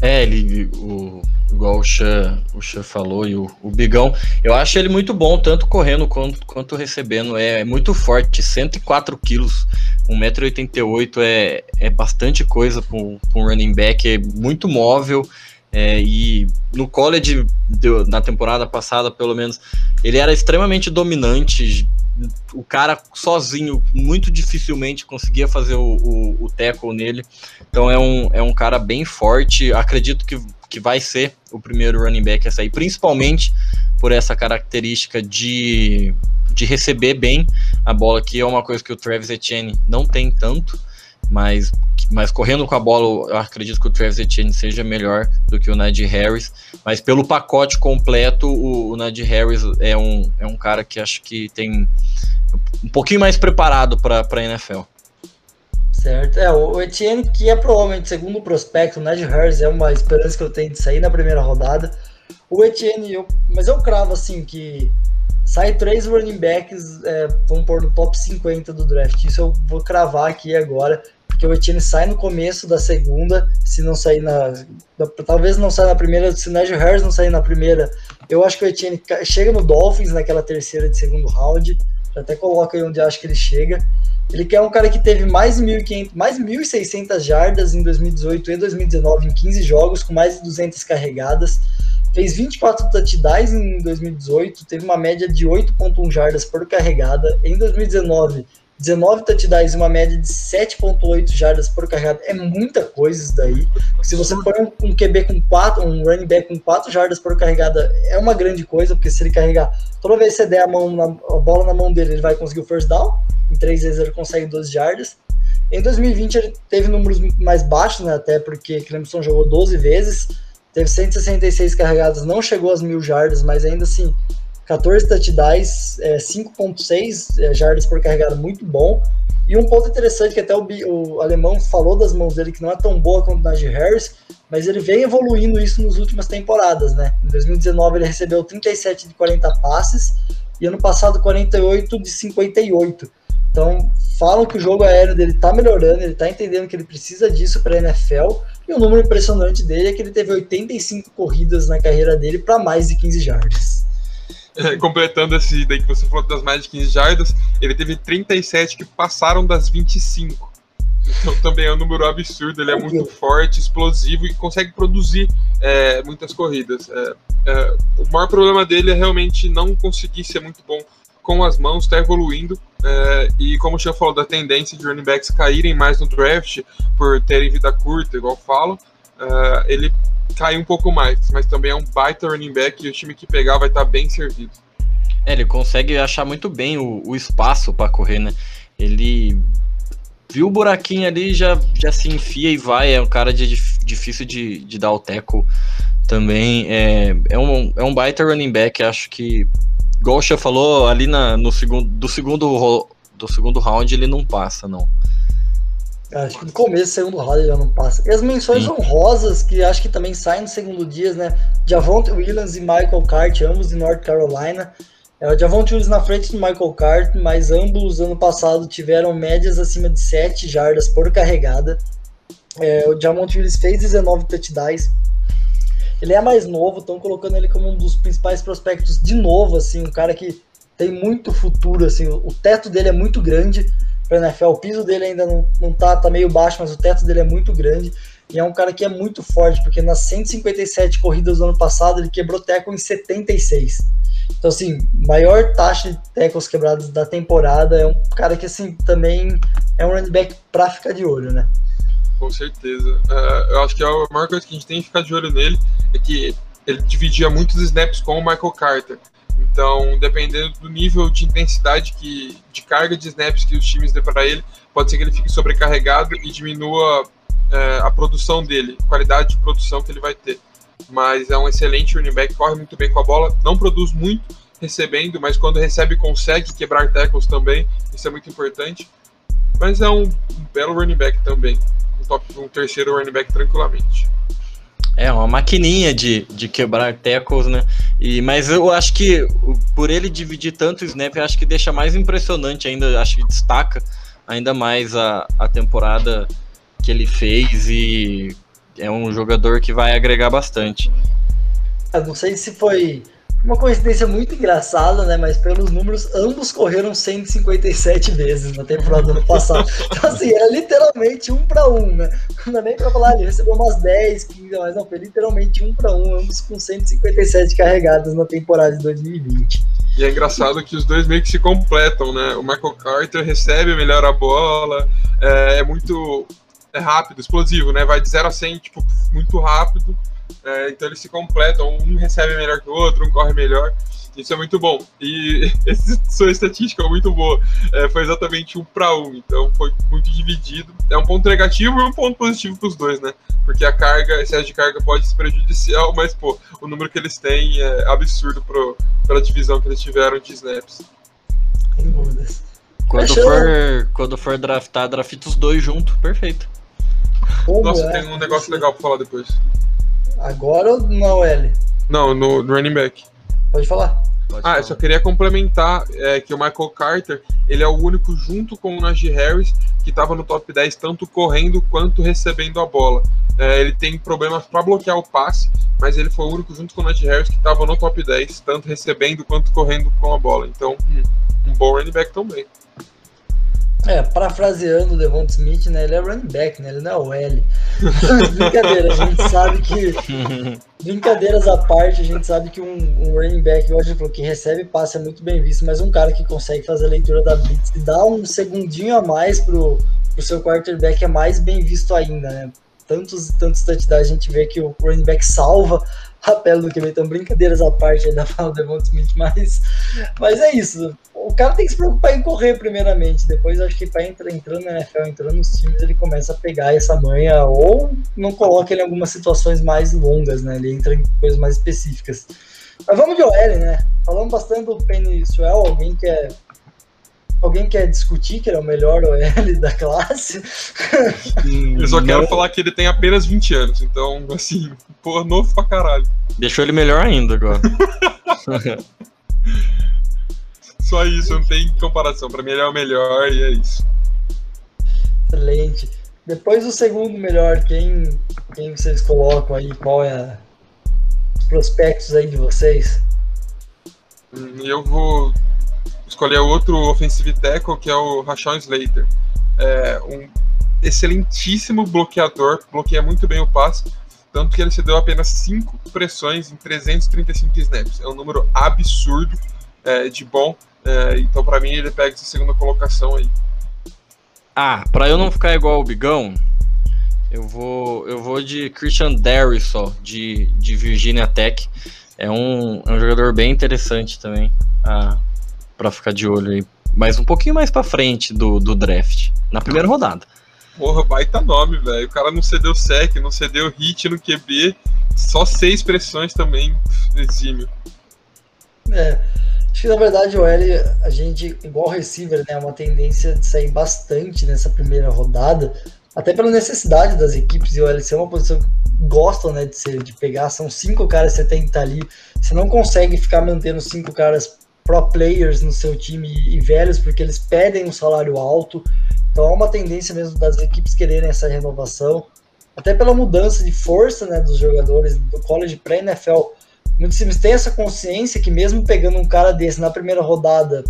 É, ele, o, igual o Xan, o Xan falou, e o, o Bigão, eu acho ele muito bom, tanto correndo quanto, quanto recebendo. É, é muito forte, 104 quilos, 1,88m é, é bastante coisa para um running back, é muito móvel. É, e no college, na temporada passada, pelo menos, ele era extremamente dominante. O cara sozinho muito dificilmente conseguia fazer o, o, o tackle nele. Então é um, é um cara bem forte. Acredito que, que vai ser o primeiro running back a sair, principalmente por essa característica de, de receber bem a bola, que é uma coisa que o Travis Etienne não tem tanto mas, mas correndo com a bola, eu acredito que o Travis Etienne seja melhor do que o Najee Harris, mas pelo pacote completo, o, o Najee Harris é um, é um cara que acho que tem um pouquinho mais preparado para a NFL. Certo, é, o Etienne, que é provavelmente segundo prospecto, o Najee Harris é uma esperança que eu tenho de sair na primeira rodada. O Etienne, eu, mas eu cravo assim que sai três running backs, é, vamos pôr no top 50 do draft. Isso eu vou cravar aqui agora porque o Etienne sai no começo da segunda, se não sair na. Talvez não saia na primeira, se o Najee Harris não sair na primeira, eu acho que o Etienne chega no Dolphins naquela terceira de segundo round. Até coloca aí onde acho que ele chega. Ele que é um cara que teve mais 1.500, mais 1.600 jardas em 2018 e 2019 em 15 jogos, com mais de 200 carregadas. Fez 24 touchdowns em 2018, teve uma média de 8.1 jardas por carregada. Em 2019, 19 touchdowns e uma média de 7.8 jardas por carregada é muita coisa isso daí. Se você põe um, um QB com 4, um running back com 4 jardas por carregada, é uma grande coisa, porque se ele carregar, toda vez que você der a, mão na, a bola na mão dele, ele vai conseguir o first down, em 3 vezes ele consegue 12 jardas. Em 2020 ele teve números mais baixos, né, até porque Clemson jogou 12 vezes, teve 166 carregadas, não chegou às mil jardas, mas ainda assim 14 touchdowns, é, 5.6 é, jardas por carregada, muito bom. E um ponto interessante que até o, o alemão falou das mãos dele, que não é tão boa quanto Najee Harris, mas ele vem evoluindo isso nas últimas temporadas, né? Em 2019 ele recebeu 37 de 40 passes e ano passado 48 de 58. Então, falam que o jogo aéreo dele tá melhorando, ele tá entendendo que ele precisa disso para NFL. E o número impressionante dele é que ele teve 85 corridas na carreira dele para mais de 15 jardas. É, completando esse daí que você falou das mais de 15 jardas, ele teve 37 que passaram das 25. Então também é um número absurdo, ele é muito forte, explosivo e consegue produzir é, muitas corridas. É, é, o maior problema dele é realmente não conseguir ser muito bom com as mãos, está evoluindo. É, e como o Xan falou, da tendência de running backs caírem mais no draft por terem vida curta, igual eu falo, é, ele cai um pouco mais, mas também é um baita running back e o time que pegar vai estar tá bem servido. É, ele consegue achar muito bem o, o espaço para correr, né? Ele viu o buraquinho ali, já, já se enfia e vai. É um cara de, difícil de, de dar o teco também. É, é, um, é um baita running back, acho que Xia falou, ali na, no segundo, do, segundo, do segundo round ele não passa, não. Acho que no começo do segundo round ele já não passa. E as menções Sim. honrosas, que acho que também saem no segundo dia, né? Javonte Williams e Michael Cart, ambos de North Carolina. É, o Javonte Williams na frente do Michael Cart, mas ambos ano passado tiveram médias acima de 7 jardas por carregada. É, o Javonte Williams fez 19 touchdowns, ele é mais novo, estão colocando ele como um dos principais prospectos de novo, assim, um cara que tem muito futuro, assim, o teto dele é muito grande para NFL, o piso dele ainda não, não tá, tá meio baixo, mas o teto dele é muito grande, e é um cara que é muito forte, porque nas 157 corridas do ano passado ele quebrou tackle em 76. Então, assim, maior taxa de tackles quebrados da temporada, é um cara que, assim, também é um running back ficar de olho, né? Com certeza. Uh, eu acho que a maior coisa que a gente tem que ficar de olho nele é que ele dividia muitos snaps com o Michael Carter. Então, dependendo do nível de intensidade que, de carga de snaps que os times dê para ele, pode ser que ele fique sobrecarregado e diminua uh, a produção dele, qualidade de produção que ele vai ter. Mas é um excelente running back, corre muito bem com a bola, não produz muito recebendo, mas quando recebe consegue quebrar tackles também, isso é muito importante. Mas é um, um belo running back também top um terceiro running back tranquilamente. É, uma maquininha de, de quebrar tackles, né? E, mas eu acho que por ele dividir tanto o snap, eu acho que deixa mais impressionante ainda, acho que destaca ainda mais a, a temporada que ele fez e é um jogador que vai agregar bastante. Eu não sei se foi uma coincidência muito engraçada, né? Mas pelos números, ambos correram 157 vezes na temporada do ano passado. Então, assim, era literalmente um para um, né? Não é nem pra falar, ele recebeu umas 10, 15, mas não, foi literalmente um para um, ambos com 157 carregadas na temporada de 2020. E é engraçado que os dois meio que se completam, né? O Michael Carter recebe melhor a bola, é, é muito é rápido, explosivo, né? Vai de 0 a 100, tipo, muito rápido. É, então eles se completam, um recebe melhor que o outro, um corre melhor. Isso é muito bom. E essa sua estatística é muito boa. É, foi exatamente um para um, então foi muito dividido. É um ponto negativo e um ponto positivo para os dois, né? Porque a carga, excesso de carga pode ser prejudicial, mas pô, o número que eles têm é absurdo pro, pela divisão que eles tiveram de snaps. Quando for, quando for draftar, drafta os dois juntos, perfeito. Como Nossa, é? tem um negócio legal para falar depois. Agora ou não, L? Não, no, no running back. Pode falar. Pode ah, falar. eu só queria complementar é, que o Michael Carter, ele é o único, junto com o Najee Harris, que estava no top 10, tanto correndo quanto recebendo a bola. É, ele tem problemas para bloquear o passe, mas ele foi o único, junto com o Najee Harris, que estava no top 10, tanto recebendo quanto correndo com a bola. Então, um, um bom running back também. É, parafraseando o Devon Smith, né? Ele é running back, né? Ele não é o L. Brincadeira, a gente sabe que. Brincadeiras à parte, a gente sabe que um, um running back, gente falou, que recebe passe é muito bem visto, mas um cara que consegue fazer a leitura da blitz e dar um segundinho a mais pro, pro seu quarterback é mais bem visto ainda, né? Tantos tantos touchdowns a gente vê que o running back salva a pele do que vem. Então, brincadeiras à parte aí da fala do Devon Smith, mas, mas é isso. O cara tem que se preocupar em correr, primeiramente. Depois, acho que para entrar entrando na NFL, entrando nos times, ele começa a pegar essa manha, ou não coloca ele em algumas situações mais longas, né? Ele entra em coisas mais específicas. Mas vamos de OL, né? Falamos bastante do Penny Swell, alguém que é Alguém quer discutir que ele é o melhor OL da classe? Eu só quero falar que ele tem apenas 20 anos, então, assim, pô, novo pra caralho. Deixou ele melhor ainda agora. só isso, não tem comparação. Pra mim ele é o melhor e é isso. Excelente. Depois do segundo melhor, quem, quem vocês colocam aí? Qual é a, os prospectos aí de vocês? Hum, eu vou escolher outro offensive tackle, que é o Rashawn Slater. É um excelentíssimo bloqueador, bloqueia muito bem o passe, tanto que ele cedeu apenas 5 pressões em 335 snaps. É um número absurdo é, de bom, é, então para mim ele pega essa segunda colocação aí. Ah, para eu não ficar igual o Bigão, eu vou, eu vou de Christian Derry só, de, de Virginia Tech. É um, é um jogador bem interessante também. Ah, para ficar de olho aí. Mas um pouquinho mais para frente do, do draft, na primeira rodada. Porra, baita nome, velho. O cara não cedeu sec, não cedeu hit no QB, só seis pressões também, exímio. É, acho que na verdade o L, a gente, igual receiver, né, é uma tendência de sair bastante nessa primeira rodada, até pela necessidade das equipes, e o LC é uma posição que gostam né, de, ser, de pegar, são cinco caras que você tem que estar ali, você não consegue ficar mantendo cinco caras pro players no seu time e velhos, porque eles pedem um salário alto. Então há uma tendência mesmo das equipes quererem essa renovação, até pela mudança de força né, dos jogadores do college para NFL. Muitos times têm essa consciência que mesmo pegando um cara desse na primeira rodada,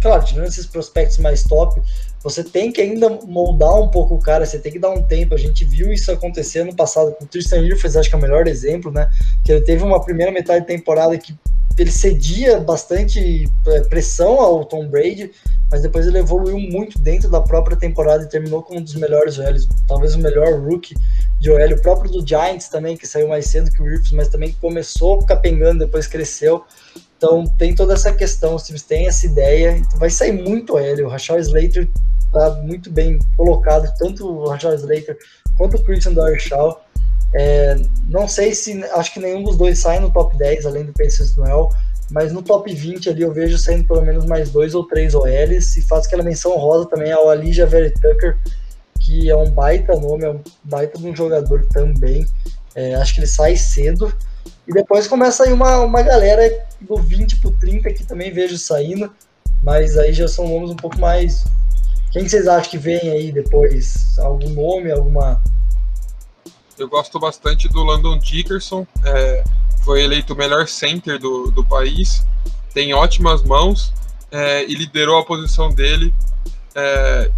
claro, tirando esses prospectos mais top, você tem que ainda moldar um pouco o cara, você tem que dar um tempo. A gente viu isso acontecer no passado com o Tristan Wirfs, acho que é o melhor exemplo, né? Que ele teve uma primeira metade de temporada que ele cedia bastante é, pressão ao Tom Brady, mas depois ele evoluiu muito dentro da própria temporada e terminou como um dos melhores OLs, talvez o melhor rookie de OL, o próprio do Giants também, que saiu mais cedo que o Reeves, mas também começou capengando, depois cresceu. Então tem toda essa questão, os times têm essa ideia, então vai sair muito OL, o Rashad Slater tá muito bem colocado, tanto o Rashad Slater quanto o Christian Darshaw. É, não sei se. Acho que nenhum dos dois sai no top 10, além do Paces Noel. Mas no top 20 ali eu vejo saindo pelo menos mais dois ou três OLs. E faço aquela menção rosa também ao Alija Very Tucker, que é um baita nome, é um baita de um jogador também. É, acho que ele sai cedo. E depois começa aí uma, uma galera do 20 pro 30 que também vejo saindo. Mas aí já são nomes um pouco mais. Quem vocês acham que vem aí depois? Algum nome, alguma eu gosto bastante do Landon Dickerson, é, foi eleito o melhor center do, do país, tem ótimas mãos é, e liderou a posição dele. É,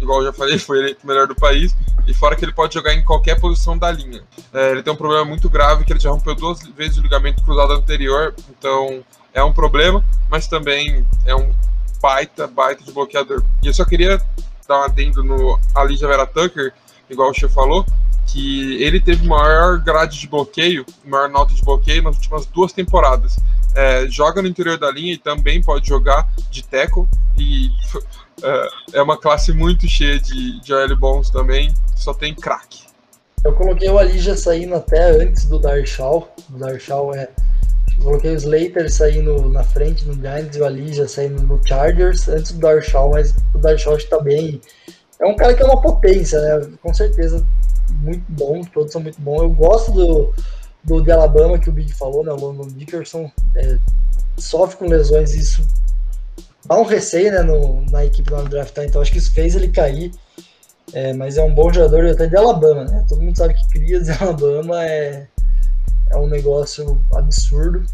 igual eu já falei, foi eleito o melhor do país. E fora que ele pode jogar em qualquer posição da linha. É, ele tem um problema muito grave que ele já rompeu duas vezes o ligamento cruzado anterior, então é um problema, mas também é um baita, baita de bloqueador. E eu só queria dar um adendo no Alija Vera Tucker, igual o Che falou, que ele teve maior grade de bloqueio, maior nota de bloqueio nas últimas duas temporadas. É, joga no interior da linha e também pode jogar de tackle e é, é uma classe muito cheia de, de OL bons também, só tem craque. Eu coloquei o Alija saindo até antes do Darshaw. O Darshaw é. Eu coloquei o Slater saindo na frente no Giants e o Alija saindo no Chargers antes do Darshaw, mas o Darshaw está bem. É um cara que é uma potência, né? Com certeza muito bom, todos são muito bons. Eu gosto do, do de Alabama que o Big falou, né? O London Dickerson é, sofre com lesões e isso dá um receio né, no, na equipe lá no draft, tá? então acho que isso fez ele cair. É, mas é um bom jogador até de Alabama, né? Todo mundo sabe que cria de Alabama é, é um negócio absurdo.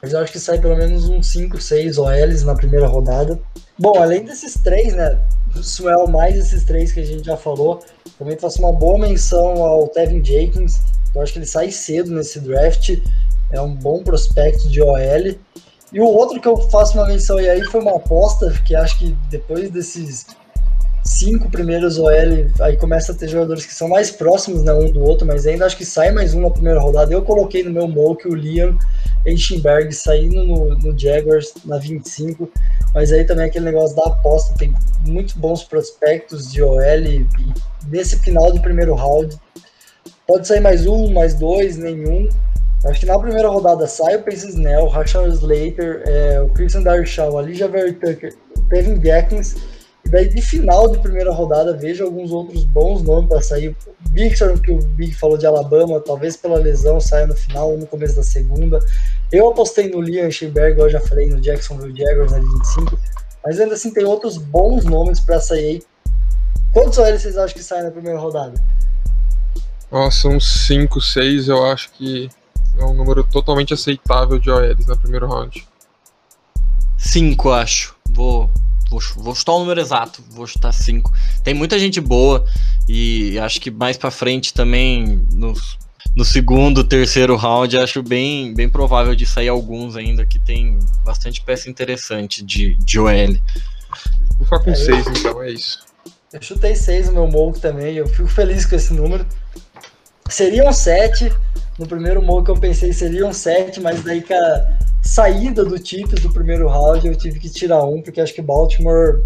Mas eu acho que sai pelo menos uns 5, 6 OLs na primeira rodada. Bom, além desses três, né? O Swell mais esses três que a gente já falou, também faço uma boa menção ao Tevin Jenkins. Eu acho que ele sai cedo nesse draft. É um bom prospecto de OL. E o outro que eu faço uma menção e aí foi uma aposta, que acho que depois desses cinco primeiros OL, aí começa a ter jogadores que são mais próximos né, um do outro, mas ainda acho que sai mais um na primeira rodada. Eu coloquei no meu mock o Liam Eichenberg saindo no, no Jaguars na 25, mas aí também aquele negócio da aposta, tem muitos bons prospectos de OL nesse final de primeiro round. Pode sair mais um, mais dois, nenhum. Acho que na primeira rodada sai o Pace Snell, o Rashad Slater, é, o Christian Darshaw, a Tucker, Tevin Jackins. E daí de final de primeira rodada, vejo alguns outros bons nomes para sair. Bixon, que o Big falou de Alabama, talvez pela lesão saia no final ou no começo da segunda. Eu apostei no Liam Schemberg, eu já falei no Jacksonville Jaguars na 25. Mas ainda assim tem outros bons nomes para sair aí. Quantos OL vocês acham que saem na primeira rodada? Nossa, uns 5, 6 eu acho que é um número totalmente aceitável de OLs na primeiro round. 5, acho. Vou, vou, vou chutar o número exato, vou chutar 5. Tem muita gente boa e acho que mais para frente também, nos, no segundo, terceiro round, acho bem, bem provável de sair alguns ainda que tem bastante peça interessante de, de OL. Vou ficar com 6 é, então, é isso. Eu chutei 6 no meu mock também, eu fico feliz com esse número. Seriam 7, no primeiro mock eu pensei seriam 7, mas daí com a saída do Chiefs do primeiro round eu tive que tirar um, porque acho que Baltimore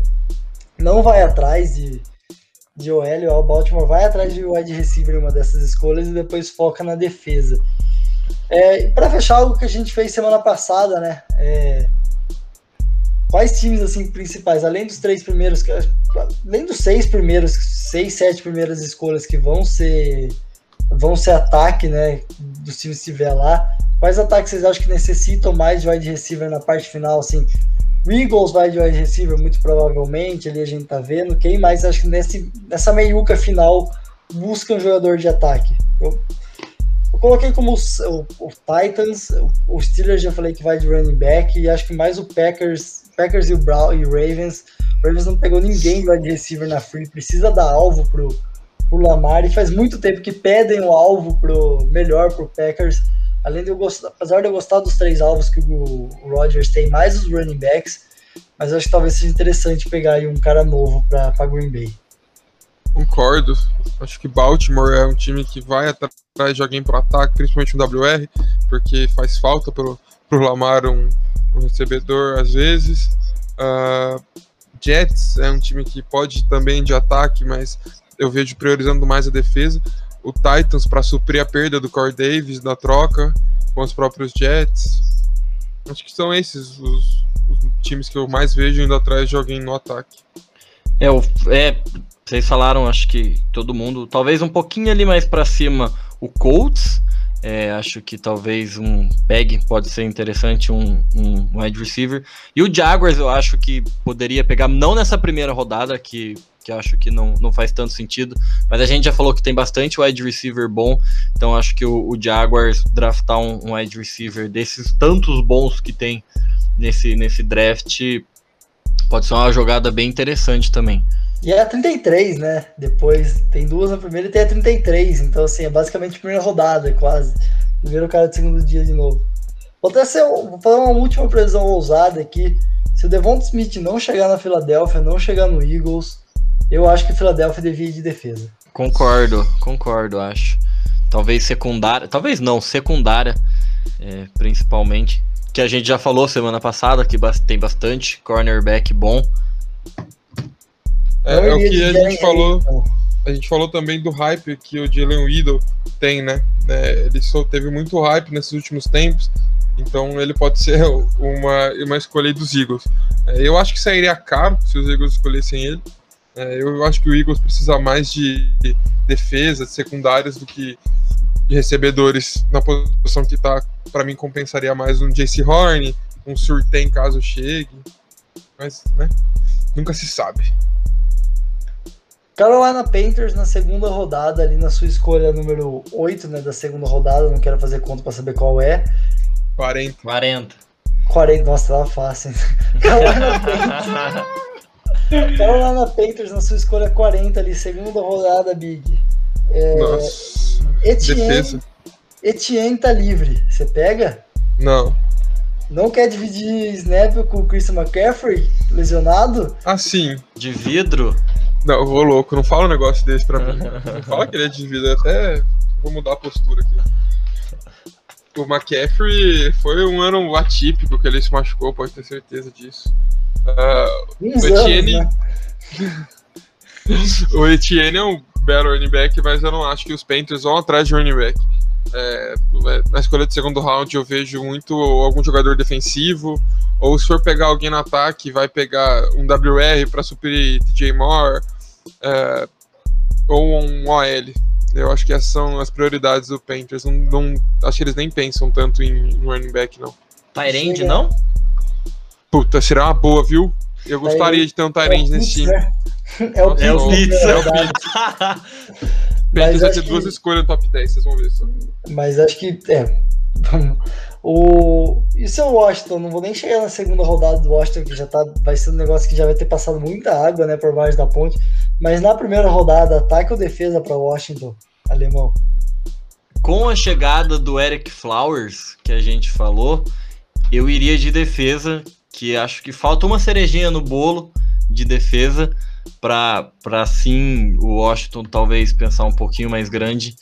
não vai atrás de, de OL, o Baltimore vai atrás de wide receiver em uma dessas escolhas e depois foca na defesa. É, para fechar algo que a gente fez semana passada, né? É, quais times assim principais, além dos três primeiros, além dos seis primeiros, seis, sete primeiras escolhas que vão ser vão ser ataque, né, times que estiver lá. Quais ataques vocês acham que necessitam mais de wide receiver na parte final, assim? O Eagles vai de wide receiver, muito provavelmente, ali a gente tá vendo. Quem mais acho que nesse, nessa meiuca final busca um jogador de ataque? Eu, eu coloquei como os, o, o, Titans, o, Steelers já falei que vai de running back, e acho que mais o Packers, Packers e o Brown e o Ravens. O Ravens não pegou ninguém de wide receiver na free, precisa dar alvo pro, pro Lamar, e faz muito tempo que pedem o alvo pro melhor pro Packers. Além de eu gostar, apesar de eu gostar dos três alvos que o Rodgers tem, mais os running backs, mas acho que talvez seja interessante pegar aí um cara novo para Green Bay. Concordo. Acho que Baltimore é um time que vai atrás de alguém para ataque, principalmente um WR, porque faz falta pro, pro Lamar um, um recebedor às vezes. Uh, Jets é um time que pode também de ataque, mas eu vejo priorizando mais a defesa. O Titans para suprir a perda do Corey Davis da troca com os próprios Jets. Acho que são esses os, os times que eu mais vejo indo atrás de alguém no ataque. É, o, é, vocês falaram, acho que todo mundo, talvez um pouquinho ali mais para cima o Colts. É, acho que talvez um bag pode ser interessante, um, um wide receiver. E o Jaguars eu acho que poderia pegar, não nessa primeira rodada, que, que acho que não, não faz tanto sentido, mas a gente já falou que tem bastante wide receiver bom, então acho que o, o Jaguars draftar um, um wide receiver desses tantos bons que tem nesse, nesse draft pode ser uma jogada bem interessante também. E é a 33, né? Depois tem duas na primeira e tem a 33. Então, assim, é basicamente a primeira rodada, quase. Primeiro cara do segundo dia de novo. Vou até vou fazer uma última previsão ousada aqui. Se o Devonta Smith não chegar na Filadélfia, não chegar no Eagles, eu acho que a Filadélfia devia ir de defesa. Concordo, concordo, acho. Talvez secundária, talvez não, secundária, é, principalmente. Que a gente já falou semana passada que tem bastante cornerback bom. É, é o que a gente falou. Então. A gente falou também do hype que o Jalen Weedle tem, né? É, ele só teve muito hype nesses últimos tempos, então ele pode ser uma, uma escolha dos Eagles. É, eu acho que sairia caro se os Eagles escolhessem ele. É, eu acho que o Eagles precisa mais de defesa, de secundárias, do que de recebedores na posição que tá. Para mim, compensaria mais um JC Horn, um Surtain caso chegue. Mas, né? Nunca se sabe. Carolina Panthers na segunda rodada, ali na sua escolha número 8, né, da segunda rodada, não quero fazer conta para saber qual é. 40. 40. 40, nossa, tava fácil. Carolina Panthers. Carolina Panthers na sua escolha 40 ali, segunda rodada, Big. É, nossa. Etienne, defesa. Etienne tá livre. Você pega? Não. Não quer dividir snap com o Chris McCaffrey, lesionado? Assim. De vidro? Não, ô louco, não fala um negócio desse pra mim. Não fala que ele é de vida, até vou mudar a postura aqui. O McCaffrey foi um ano atípico que ele se machucou, pode ter certeza disso. Uh, o Etienne. Anos, né? o Etienne é um belo running back, mas eu não acho que os Panthers vão atrás de running back. É, na escolha de segundo round eu vejo muito algum jogador defensivo Ou se for pegar alguém no ataque, vai pegar um WR para suprir DJ Moore, é, ou um OL. Eu acho que essas são as prioridades do Panthers. Não, não, acho que eles nem pensam tanto em running back, não. Tyrande, não? Puta, seria uma boa, viu? Eu gostaria de ter um Tyrande é nesse time. Né? É o, é o Pizza. É o Pizza. Panthers vai ter que... duas escolhas no top 10, vocês vão ver só. Mas acho que. É. O... E o seu Washington? Não vou nem chegar na segunda rodada do Washington, que já tá. Vai ser um negócio que já vai ter passado muita água, né, por baixo da ponte. Mas na primeira rodada, ataque ou defesa para Washington, alemão? Com a chegada do Eric Flowers, que a gente falou, eu iria de defesa, que acho que falta uma cerejinha no bolo de defesa para sim o Washington talvez pensar um pouquinho mais grande.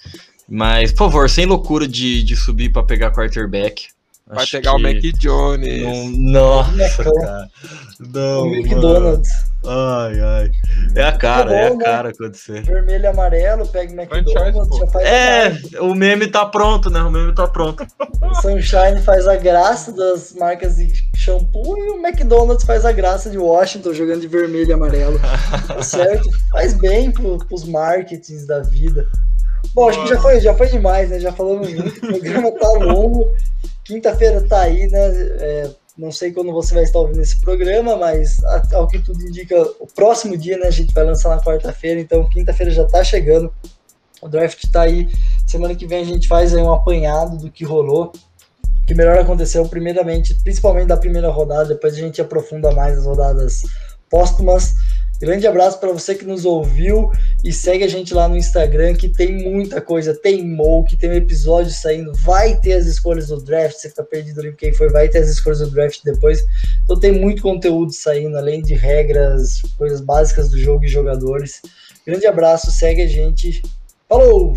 Mas, por favor, sem loucura de, de subir para pegar quarterback. Vai Acho pegar o Mac Jones. Não, nossa, cara. Não, o McDonald's. Ai, ai. É a cara, é, bom, é a né? cara acontecer. Vermelho e amarelo, pega o McDonald's, já faz É, o meme tá pronto, né? O meme tá pronto. O Sunshine faz a graça das marcas de shampoo e o McDonald's faz a graça de Washington jogando de vermelho e amarelo. Tá certo? Faz bem pro, pros marketings da vida. Bom, acho que já foi, já foi demais, né? Já falamos muito. O programa tá longo. Quinta-feira tá aí, né? É, não sei quando você vai estar ouvindo esse programa, mas ao que tudo indica, o próximo dia, né? A gente vai lançar na quarta-feira, então quinta-feira já tá chegando. O draft tá aí. Semana que vem a gente faz aí um apanhado do que rolou, que melhor aconteceu, primeiramente, principalmente da primeira rodada, depois a gente aprofunda mais as rodadas póstumas. Grande abraço para você que nos ouviu e segue a gente lá no Instagram que tem muita coisa, tem Mo, que tem um episódio saindo, vai ter as escolhas do draft, você tá perdido ali quem foi, vai ter as escolhas do draft depois. Então tem muito conteúdo saindo, além de regras, coisas básicas do jogo e jogadores. Grande abraço, segue a gente. Falou!